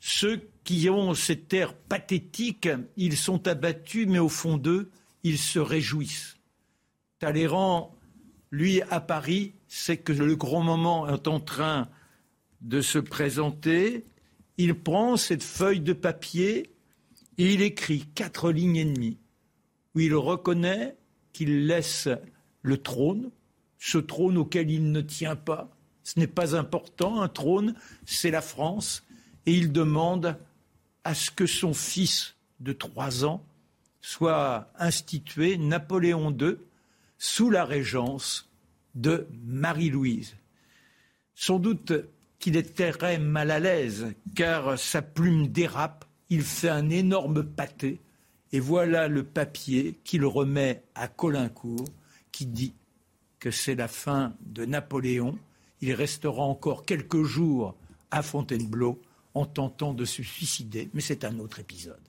S5: ceux qui ont cet air pathétique, ils sont abattus, mais au fond d'eux, ils se réjouissent. Talleyrand, lui, à Paris, sait que le grand moment est en train de se présenter. Il prend cette feuille de papier et il écrit quatre lignes et demie où il reconnaît qu'il laisse le trône, ce trône auquel il ne tient pas. Ce n'est pas important, un trône, c'est la France. Et il demande à ce que son fils de trois ans soit institué, Napoléon II, sous la régence de Marie-Louise. Sans doute qu'il était très mal à l'aise, car sa plume dérape, il fait un énorme pâté, et voilà le papier qu'il remet à Colincourt, qui dit que c'est la fin de Napoléon. Il restera encore quelques jours à Fontainebleau en tentant de se suicider, mais c'est un autre épisode.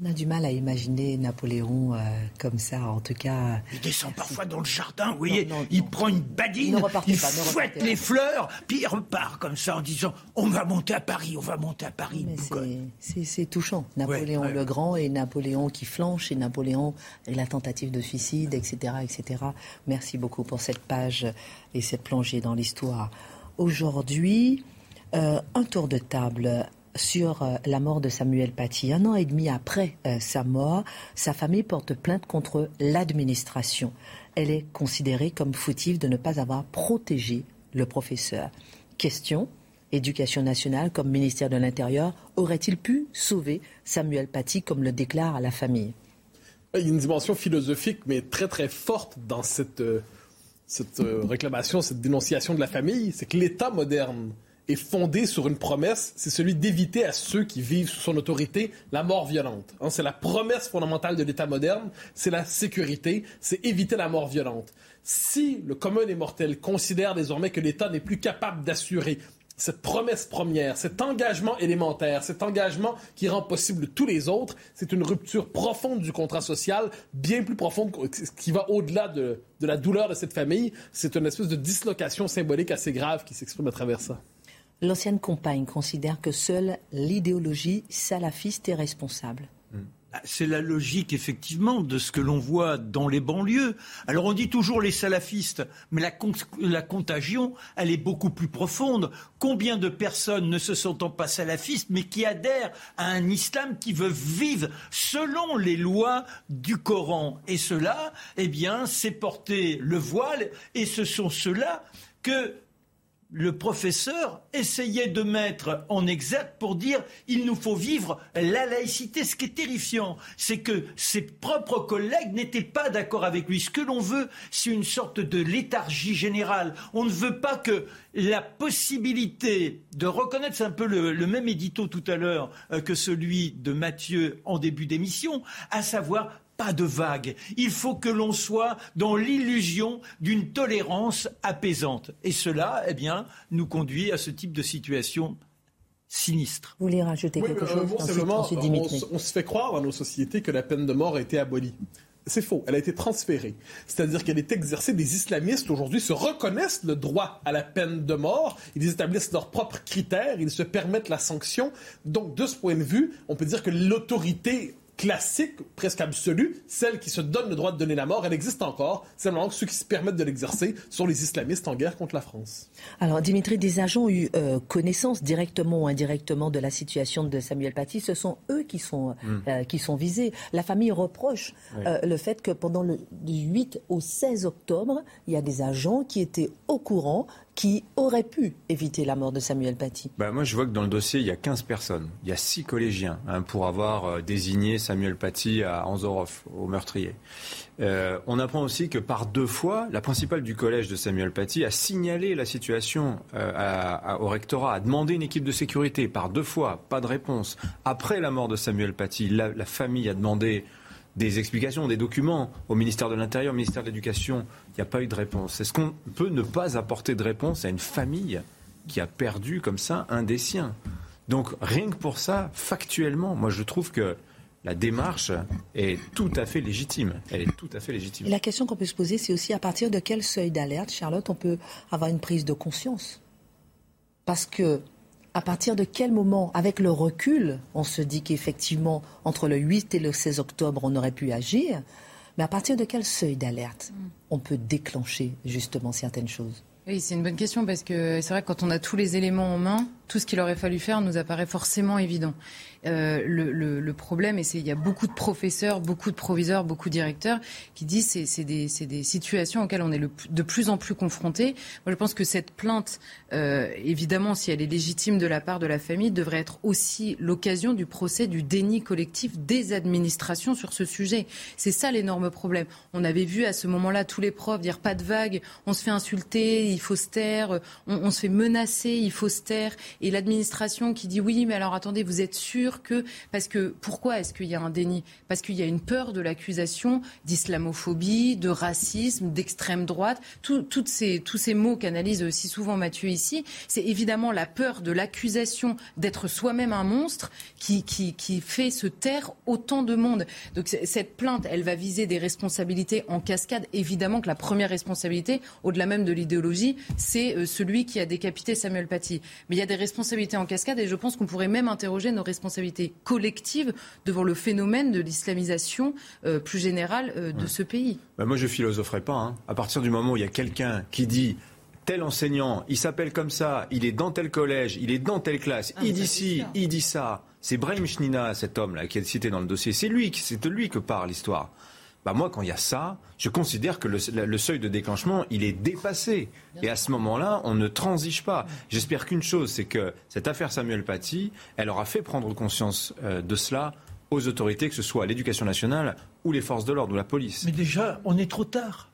S1: On a du mal à imaginer Napoléon euh, comme ça, en tout cas.
S5: Il descend parfois dans le jardin, vous voyez, il prend une badine, il fouette les fleurs, puis il repart comme ça en disant On va monter à Paris, on va monter à Paris.
S1: C'est touchant. Napoléon le Grand et Napoléon qui flanche, et Napoléon et la tentative de suicide, etc., etc. Merci beaucoup pour cette page et cette plongée dans l'histoire. Aujourd'hui, euh, un tour de table sur euh, la mort de Samuel Paty. Un an et demi après euh, sa mort, sa famille porte plainte contre l'administration. Elle est considérée comme fautive de ne pas avoir protégé le professeur. Question Éducation nationale comme ministère de l'Intérieur aurait-il pu sauver Samuel Paty comme le déclare la famille?
S3: Il y a une dimension philosophique mais très très forte dans cette, euh, cette réclamation, cette dénonciation de la famille. C'est que l'État moderne est fondé sur une promesse, c'est celui d'éviter à ceux qui vivent sous son autorité la mort violente. Hein, c'est la promesse fondamentale de l'État moderne, c'est la sécurité, c'est éviter la mort violente. Si le commun des mortels considère désormais que l'État n'est plus capable d'assurer cette promesse première, cet engagement élémentaire, cet engagement qui rend possible tous les autres, c'est une rupture profonde du contrat social, bien plus profonde, qui va au-delà de, de la douleur de cette famille. C'est une espèce de dislocation symbolique assez grave qui s'exprime à travers ça.
S1: L'ancienne compagne considère que seule l'idéologie salafiste est responsable. Hmm.
S5: Ah, c'est la logique, effectivement, de ce que l'on voit dans les banlieues. Alors on dit toujours les salafistes, mais la, contagion, elle est beaucoup plus profonde. Combien de personnes ne se sentant pas salafistes, mais qui adhèrent à un islam qui veut vivre selon les lois du Coran? Et cela, eh bien, c'est porter le voile, et ce sont ceux-là que le professeur essayait de mettre en exact pour dire il nous faut vivre la laïcité. Ce qui est terrifiant, c'est que ses propres collègues n'étaient pas d'accord avec lui. Ce que l'on veut, c'est une sorte de léthargie générale. On ne veut pas que la possibilité de reconnaître, c'est un peu le, le, même édito tout à l'heure euh, que celui de Mathieu en début d'émission, à savoir pas de vague. Il faut que l'on soit dans l'illusion d'une tolérance apaisante. Et cela, eh bien, nous conduit à ce type de situation sinistre.
S1: Vous voulez rajouter quelque chose
S3: on, se fait croire dans nos sociétés que la peine de mort a été abolie. C'est faux. Elle a été transférée. C'est-à-dire qu'elle est exercée. Les islamistes, aujourd'hui, se reconnaissent le droit à la peine de mort. Ils établissent leurs propres critères. Ils se permettent la sanction. Donc, de ce point de vue, on peut dire que l'autorité classique, presque absolue, celle qui se donne le droit de donner la mort, elle existe encore. Simplement que ceux qui se permettent de l'exercer sont les islamistes en guerre contre la France.
S1: Alors, Dimitri, des agents ont eu euh, connaissance directement ou indirectement de la situation de Samuel Paty. Ce sont eux qui sont, hmm. euh, qui sont visés. La famille reproche euh, le fait que pendant le du 8 au 16 octobre, il y a des agents qui étaient au courant qui auraient pu éviter la mort de Samuel Paty
S4: bah, Moi, je vois que dans le dossier, il y a 15 personnes. Il y a 6 collégiens hein, pour avoir euh, désigné Samuel Paty à Anzorov, au meurtrier. Euh, on apprend aussi que par deux fois, la principale du collège de Samuel Paty a signalé la situation euh, au rectorat, a demandé une équipe de sécurité. Par deux fois, pas de réponse. Après la mort de Samuel Paty, la famille a demandé des explications, des documents au ministère de l'Intérieur, au ministère de l'Éducation. Il n'y a pas eu de réponse. Est-ce qu'on peut ne pas apporter de réponse à une famille qui a perdu comme ça un des siens? Donc rien que pour ça, factuellement, moi je trouve que la démarche est tout à fait légitime. Elle est tout à fait légitime.
S1: La question qu'on peut se poser, c'est aussi à partir de quel seuil d'alerte, Charlotte, on peut avoir une prise de conscience? Parce que à partir de quel moment, avec le recul, on se dit qu'effectivement, entre le 8 et le 16 octobre, on aurait pu agir, mais à partir de quel seuil d'alerte mm. on peut déclencher justement certaines choses?
S6: Oui, c'est une bonne question parce que c'est vrai que quand on a tous les éléments en main, tout ce qu'il aurait fallu faire nous apparaît forcément évident. Euh, le, problème, et il y a beaucoup de professeurs, beaucoup de proviseurs, beaucoup de directeurs qui disent c'est c'est des, situations auxquelles on est de plus en plus confronté. Moi, je pense que cette plainte, euh, évidemment, si elle est légitime de la part de la famille, devrait être aussi l'occasion du procès du déni collectif des administrations sur ce sujet. C'est ça l'énorme problème. On avait vu à ce moment-là tous les profs dire pas de vague, on se fait insulter, il faut se taire, on, on se fait menacer, il faut se taire, et l'administration qui dit oui, mais alors attendez, vous êtes sûr que parce que pourquoi est-ce qu'il y a un déni? Parce qu'il y a une peur de l'accusation d'islamophobie, de racisme, d'extrême droite, toutes ces, tous ces mots qu'analyse aussi souvent Mathieu ici. C'est évidemment la peur de l'accusation d'être soi-même un monstre qui, qui, qui fait se taire autant de monde. Donc cette plainte, elle va viser des responsabilités en cascade. Évidemment que la première responsabilité, au-delà même de l'idéologie, c'est euh, celui qui a décapité Samuel Paty. Mais il y a des responsabilités en cascade et je pense qu'on pourrait même interroger nos responsabilités collective devant le phénomène de l'islamisation euh, plus générale euh, de ce pays.
S4: Bah, moi, je philosopherai pas. Hein. À partir du moment où il y a quelqu'un qui dit tel enseignant, il s'appelle comme ça, il est dans tel collège, il est dans telle classe, ah, il dit ci, il dit ça. C'est Brahim Shnina, cet homme-là, qui est cité dans le dossier. C'est lui, c'est de lui que parle l'histoire. Bah moi, quand il y a ça, je considère que le, seuil de déclenchement, il est dépassé. Et à ce moment-là, on ne transige pas. J'espère qu'une chose, c'est que cette affaire Samuel Paty, elle aura fait prendre conscience euh, de cela aux autorités, que ce soit l'éducation nationale ou les forces de l'ordre ou la police.
S5: Mais déjà, on est trop tard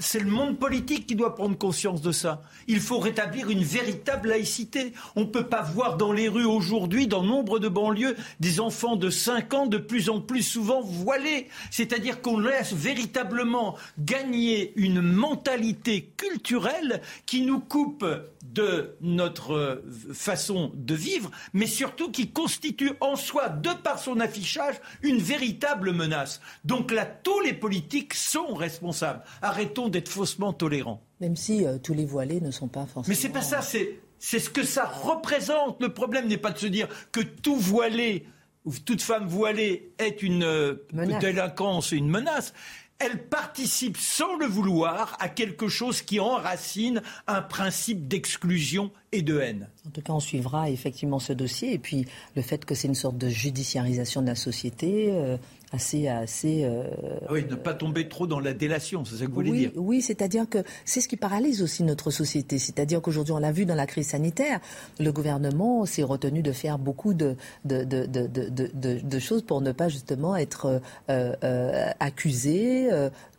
S5: c'est le monde politique qui doit prendre conscience de ça. Il faut rétablir une véritable laïcité. On ne peut pas voir dans les rues aujourd'hui, dans nombre de banlieues, des enfants de 5 ans de plus en plus souvent voilés. C'est-à-dire qu'on laisse véritablement gagner une mentalité culturelle qui nous coupe de notre euh, façon de vivre, mais surtout qui constitue en soi, de par son affichage, une véritable menace. Donc là, tous les politiques sont responsables. Arrêtons d'être faussement tolérants.
S1: Même si euh, tous les voilés ne sont pas forcément.
S5: Mais c'est pas ça, c'est, c'est ce que ça représente. Le problème n'est pas de se dire que tout voilé ou toute femme voilée est une euh, délinquance, une menace elle participe sans le vouloir à quelque chose qui enracine un principe d'exclusion et de haine.
S1: En tout cas, on suivra effectivement ce dossier et puis le fait que c'est une sorte de judiciarisation de la société. Euh, assez assez
S5: euh, ah oui ne pas tomber trop dans la délation c'est ça que vous voulez dire
S1: oui c'est-à-dire que c'est ce qui paralyse aussi notre société c'est-à-dire qu'aujourd'hui on l'a vu dans la crise sanitaire le gouvernement s'est retenu de faire beaucoup de de, de, de, de choses pour ne pas justement être euh, accusé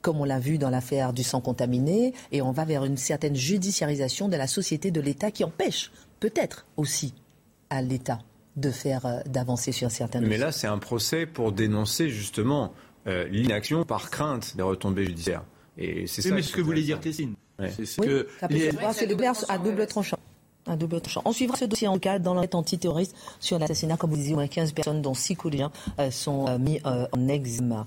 S1: comme on l'a vu dans l'affaire du sang contaminé, et on va vers une certaine judiciarisation de la société, de l'État, qui empêche peut-être aussi à l'État de faire euh, d'avancer sur certains
S4: Mais là, c'est un procès pour dénoncer justement euh, l'inaction par crainte des retombées judiciaires.
S5: Et c'est ça. Mais ce que voulait dire Tessine.
S1: C'est ce que c'est le à double tranchant un double tranchant. On suivra ce dossier en cas dans l'enquête antiterroriste sur l'assassinat, comme vous disiez, moins 15 personnes, dont 6 collégiens euh, sont euh, mis euh, en examen.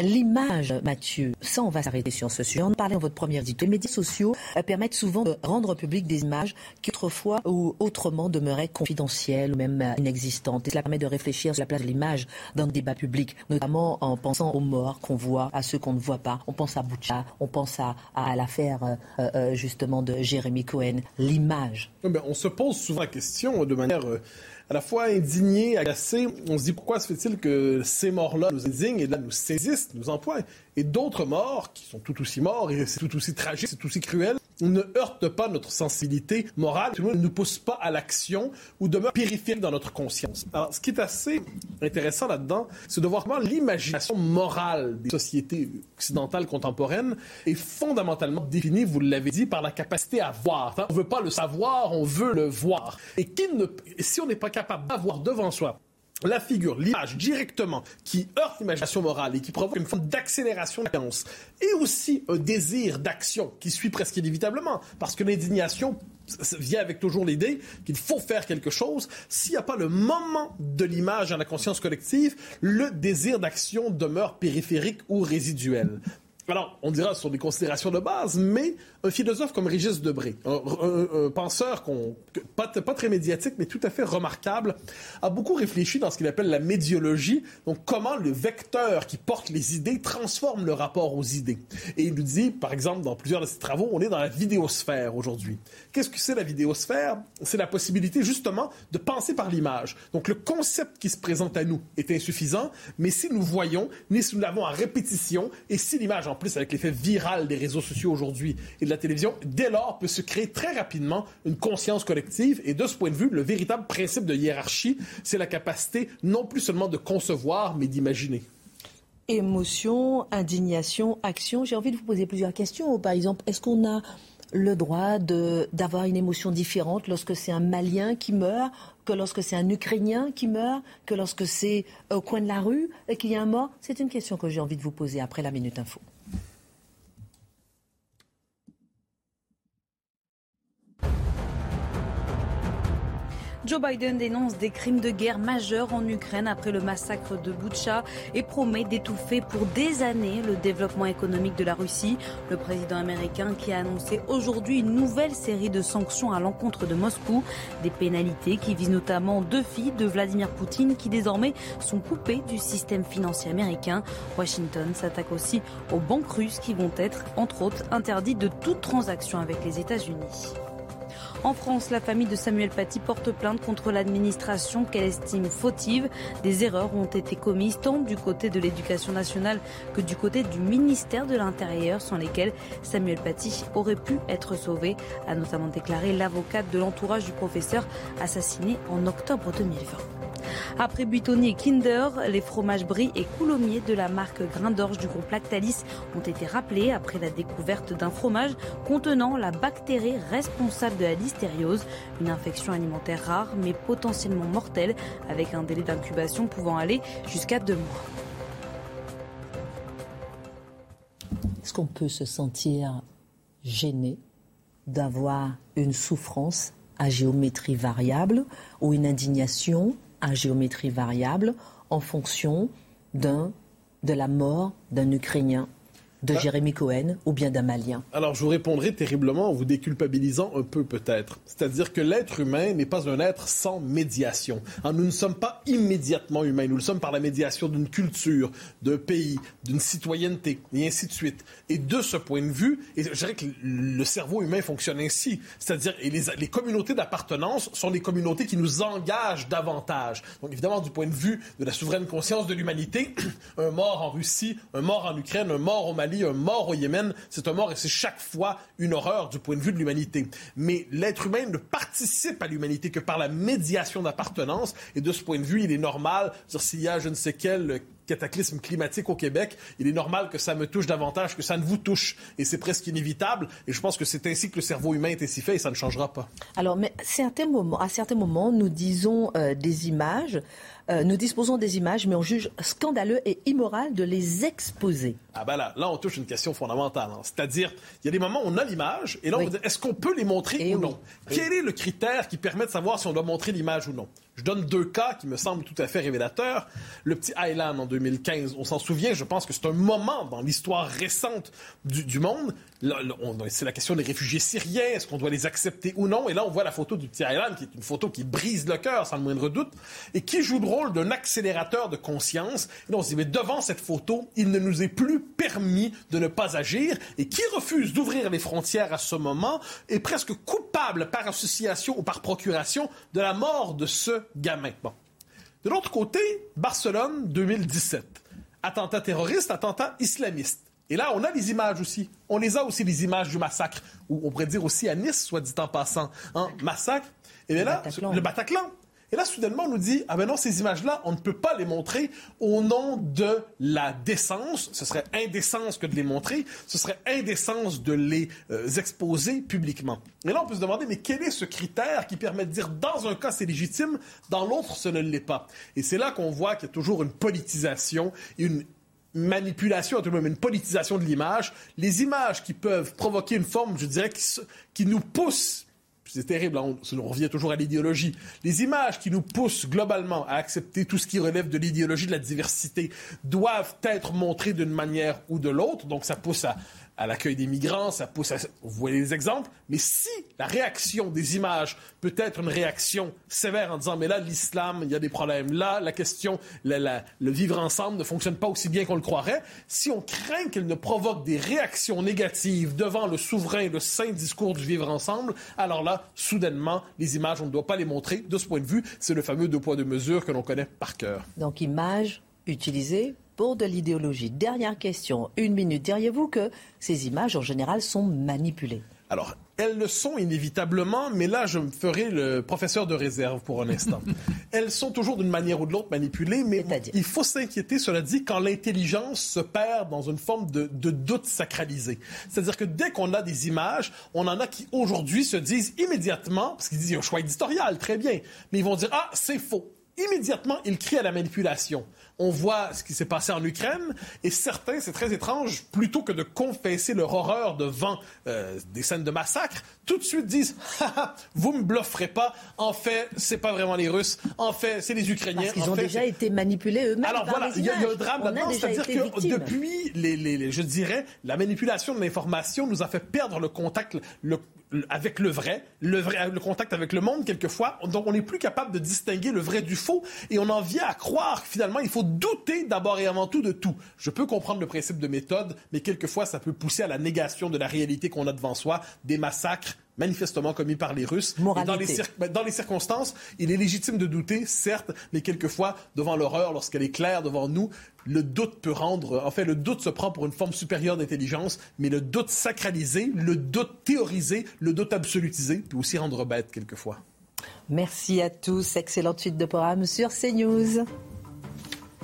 S1: L'image, Mathieu, ça on va s'arrêter sur ce sujet. On parlait en votre première dit. Les médias sociaux permettent souvent de rendre public des images qui autrefois ou autrement demeuraient confidentielles ou même inexistantes. Et cela permet de réfléchir sur la place de l'image dans le débat public, notamment en pensant aux morts qu'on voit, à ceux qu'on ne voit pas. On pense à Boucha, on pense à, à l'affaire justement de Jérémy Cohen. L'image
S3: on se pose souvent la question de manière euh, à la fois indignés, agacés. On se dit pourquoi se fait-il que ces morts-là nous indignent et là nous saisissent, nous empoignent, et d'autres morts qui sont tout aussi morts et c'est tout aussi tragique, c'est tout aussi cruel, ne heurtent pas notre sensibilité morale, ne nous poussent pas à l'action ou demeurent périphériques dans notre conscience. Alors, ce qui est assez intéressant là-dedans, c'est de voir comment l'imagination morale des sociétés occidentales contemporaines est fondamentalement définie, vous l'avez dit, par la capacité à voir. On ne veut pas le savoir, on veut le voir. Et si on n'est pas capable d'avoir devant soi la figure, l'image directement qui heurte l'imagination morale et qui provoque une forme d'accélération de la et aussi un désir d'action qui suit presque inévitablement, parce que l'indignation vient avec toujours l'idée qu'il faut faire quelque chose. S'il n'y a pas le moment de l'image dans la conscience collective, le désir d'action demeure périphérique ou résiduel. Alors, on dira sur des considérations de base, mais un philosophe comme Régis Debré, un, penseur pas, très médiatique, mais tout à fait remarquable, a beaucoup réfléchi dans ce qu'il appelle la médiologie, donc comment le vecteur qui porte les idées transforme le rapport aux idées. Et il nous dit, par exemple, dans plusieurs de ses travaux, on est dans la vidéosphère aujourd'hui. Qu'est-ce que c'est la vidéosphère? C'est la possibilité justement de penser par l'image. Donc le concept qui se présente à nous est insuffisant, mais si nous voyons, ni si nous l'avons en répétition, et si l'image, en plus avec l'effet viral des réseaux sociaux aujourd'hui de la télévision, dès lors peut se créer très rapidement une conscience collective. Et de ce point de vue, le véritable principe de hiérarchie, c'est la capacité non plus seulement de concevoir, mais d'imaginer.
S1: Émotion, indignation, action. J'ai envie de vous poser plusieurs questions. Par exemple, est-ce qu'on a le droit d'avoir une émotion différente lorsque c'est un Malien qui meurt, que lorsque c'est un Ukrainien qui meurt, que lorsque c'est au coin de la rue qu'il y a un mort? C'est une question que j'ai envie de vous poser après la Minute Info.
S2: Joe Biden dénonce des crimes de guerre majeurs en Ukraine après le massacre de Boutcha et promet d'étouffer pour des années le développement économique de la Russie. Le président américain qui a annoncé aujourd'hui une nouvelle série de sanctions à l'encontre de Moscou, des pénalités qui visent notamment deux filles de Vladimir Poutine qui désormais sont coupées du système financier américain. Washington s'attaque aussi aux banques russes qui vont être, entre autres, interdites de toute transaction avec les États-Unis. En France, la famille de Samuel Paty porte plainte contre l'administration qu'elle estime fautive. Des erreurs ont été commises tant du côté de l'éducation nationale que du côté du ministère de l'Intérieur, sans lesquelles Samuel Paty aurait pu être sauvé, a notamment déclaré l'avocate de l'entourage du professeur assassiné en octobre 2020. Après Buitoni et Kinder, les fromages Brie et Coulommiers de la marque Grain d'Orge du groupe Lactalis ont été rappelés après la découverte d'un fromage contenant la bactérie responsable de la listériose, une infection alimentaire rare mais potentiellement mortelle avec un délai d'incubation pouvant aller jusqu'à deux mois.
S1: Est-ce qu'on peut se sentir gêné d'avoir une souffrance à géométrie variable ou une indignation à géométrie variable en fonction de la mort d'un Ukrainien de ah. Jérémy Cohen ou bien d'un Malien
S3: Alors, je vous répondrai terriblement en vous déculpabilisant un peu peut-être. C'est-à-dire que l'être humain n'est pas un être sans médiation. Hein, nous ne sommes pas immédiatement humains. Nous le sommes par la médiation d'une culture, d'un pays, d'une citoyenneté, et ainsi de suite. Et de ce point de vue, et je dirais que le cerveau humain fonctionne ainsi. C'est-à-dire, et les, les communautés d'appartenance sont des communautés qui nous engagent davantage. Donc, évidemment, du point de vue de la souveraine conscience de l'humanité, un mort en Russie, un mort en Ukraine, un mort au Mali, un mort au Yémen, c'est un mort et c'est chaque fois une horreur du point de vue de l'humanité. Mais l'être humain ne participe à l'humanité que par la médiation d'appartenance et de ce point de vue, il est normal, s'il y a je ne sais quel cataclysme climatique au Québec, il est normal que ça me touche davantage que ça ne vous touche. Et c'est presque inévitable. Et je pense que c'est ainsi que le cerveau humain est ainsi fait et ça ne changera pas.
S1: Alors, mais à certains moments, à certains moments nous disons euh, des images euh, nous disposons des images, mais on juge scandaleux et immoral de les exposer.
S3: Ah ben là, là on touche une question fondamentale. Hein. C'est-à-dire, il y a des moments où on a l'image, et là, on dit, est-ce qu'on peut les montrer eh ou non? Quel est le critère qui permet de savoir si on doit montrer l'image ou non? Je donne deux cas qui me semblent tout à fait révélateurs. Le petit Island en 2015, on s'en souvient, je pense que c'est un moment dans l'histoire récente du, monde. C'est la question des réfugiés syriens, est-ce qu'on doit les accepter ou non? Et là, on voit la photo du petit Island, qui est une photo qui brise le cœur, sans le moindre doute, et qui joue le rôle d'un accélérateur de conscience. Et là, on se dit, mais devant cette photo, il ne nous est plus permis de ne pas agir. Et qui refuse d'ouvrir les frontières à ce moment est presque coupable par association ou par procuration de la mort de ce gamin. De l'autre côté, Barcelone 2017. Attentat terroriste, attentat islamiste. Et là, on a les images aussi. On les a aussi, les images du massacre. Ou on pourrait dire aussi à Nice, soit dit en passant. Hein, massacre. Et bien là, le Bataclan. Et là, soudainement, on nous dit, ah ben non, ces images-là, on ne peut pas les montrer au nom de la décence. Ce serait indécence que de les montrer. Ce serait indécence de les euh, exposer publiquement. Et là, on peut se demander, mais quel est ce critère qui permet de dire, dans un cas, c'est légitime, dans l'autre, ce ne l'est pas? Et c'est là qu'on voit qu'il y a toujours une politisation, une manipulation, tout même une politisation de l'image. Les images qui peuvent provoquer une forme, je dirais, qui, nous poussent c'est terrible, hein, on, revient toujours à l'idéologie. Les images qui nous poussent globalement à accepter tout ce qui relève de l'idéologie de la diversité doivent être montrées d'une manière ou de l'autre. Donc ça pousse à, à l'accueil des migrants, ça pousse à... Vous voyez les exemples, mais si la réaction des images peut être une réaction sévère en disant mais là l'islam, il y a des problèmes, là la question, le vivre ensemble ne fonctionne pas aussi bien qu'on le croirait, si on craint qu'elle ne provoque des réactions négatives devant le souverain, le saint discours du vivre ensemble, alors là, soudainement, les images, on ne doit pas les montrer. De ce point de vue, c'est le fameux deux poids deux mesures que l'on connaît par cœur.
S1: Donc images utilisées pour de l'idéologie. Dernière question, une minute. Diriez-vous que ces images, en général, sont manipulées?
S3: Alors, elles le sont inévitablement, mais là, je me ferai le professeur de réserve pour un instant. elles sont toujours d'une manière ou de l'autre manipulées, mais il faut s'inquiéter, cela dit, quand l'intelligence se perd dans une forme de, de doute sacralisé. C'est-à-dire que dès qu'on a des images, on en a qui aujourd'hui se disent immédiatement, parce qu'ils disent il y a un choix éditorial, très bien, mais ils vont dire ah c'est faux. Immédiatement, ils crient à la manipulation on voit ce qui s'est passé en Ukraine, et certains, c'est très étrange, plutôt que de confesser leur horreur devant euh, des scènes de massacre, tout de suite disent vous me blufferez pas. En fait, c'est pas vraiment les Russes. En fait, c'est les Ukrainiens. Parce
S1: qu'ils ont déjà été manipulés eux-mêmes.
S3: Alors voilà, il y, a un drame là-dedans, c'est-à-dire que depuis, les, je dirais, la manipulation de l'information nous a fait perdre le contact, le, avec le vrai, le vrai, le contact avec le monde quelquefois. Donc on n'est plus capable de distinguer le vrai du faux et on en vient à croire que finalement il faut douter d'abord et avant tout de tout. Je peux comprendre le principe de méthode, mais quelquefois ça peut pousser à la négation de la réalité qu'on a devant soi, des massacres manifestement commis par les Russes. Dans les, ben, dans les, circonstances, il est légitime de douter, certes, mais quelquefois, devant l'horreur, lorsqu'elle est claire devant nous, le doute peut rendre, en fait, le doute se prend pour une forme supérieure d'intelligence, mais le doute sacralisé, le doute théorisé, le doute absolutisé peut aussi rendre bête quelquefois.
S1: Merci à tous. Excellente suite de programme sur CNews.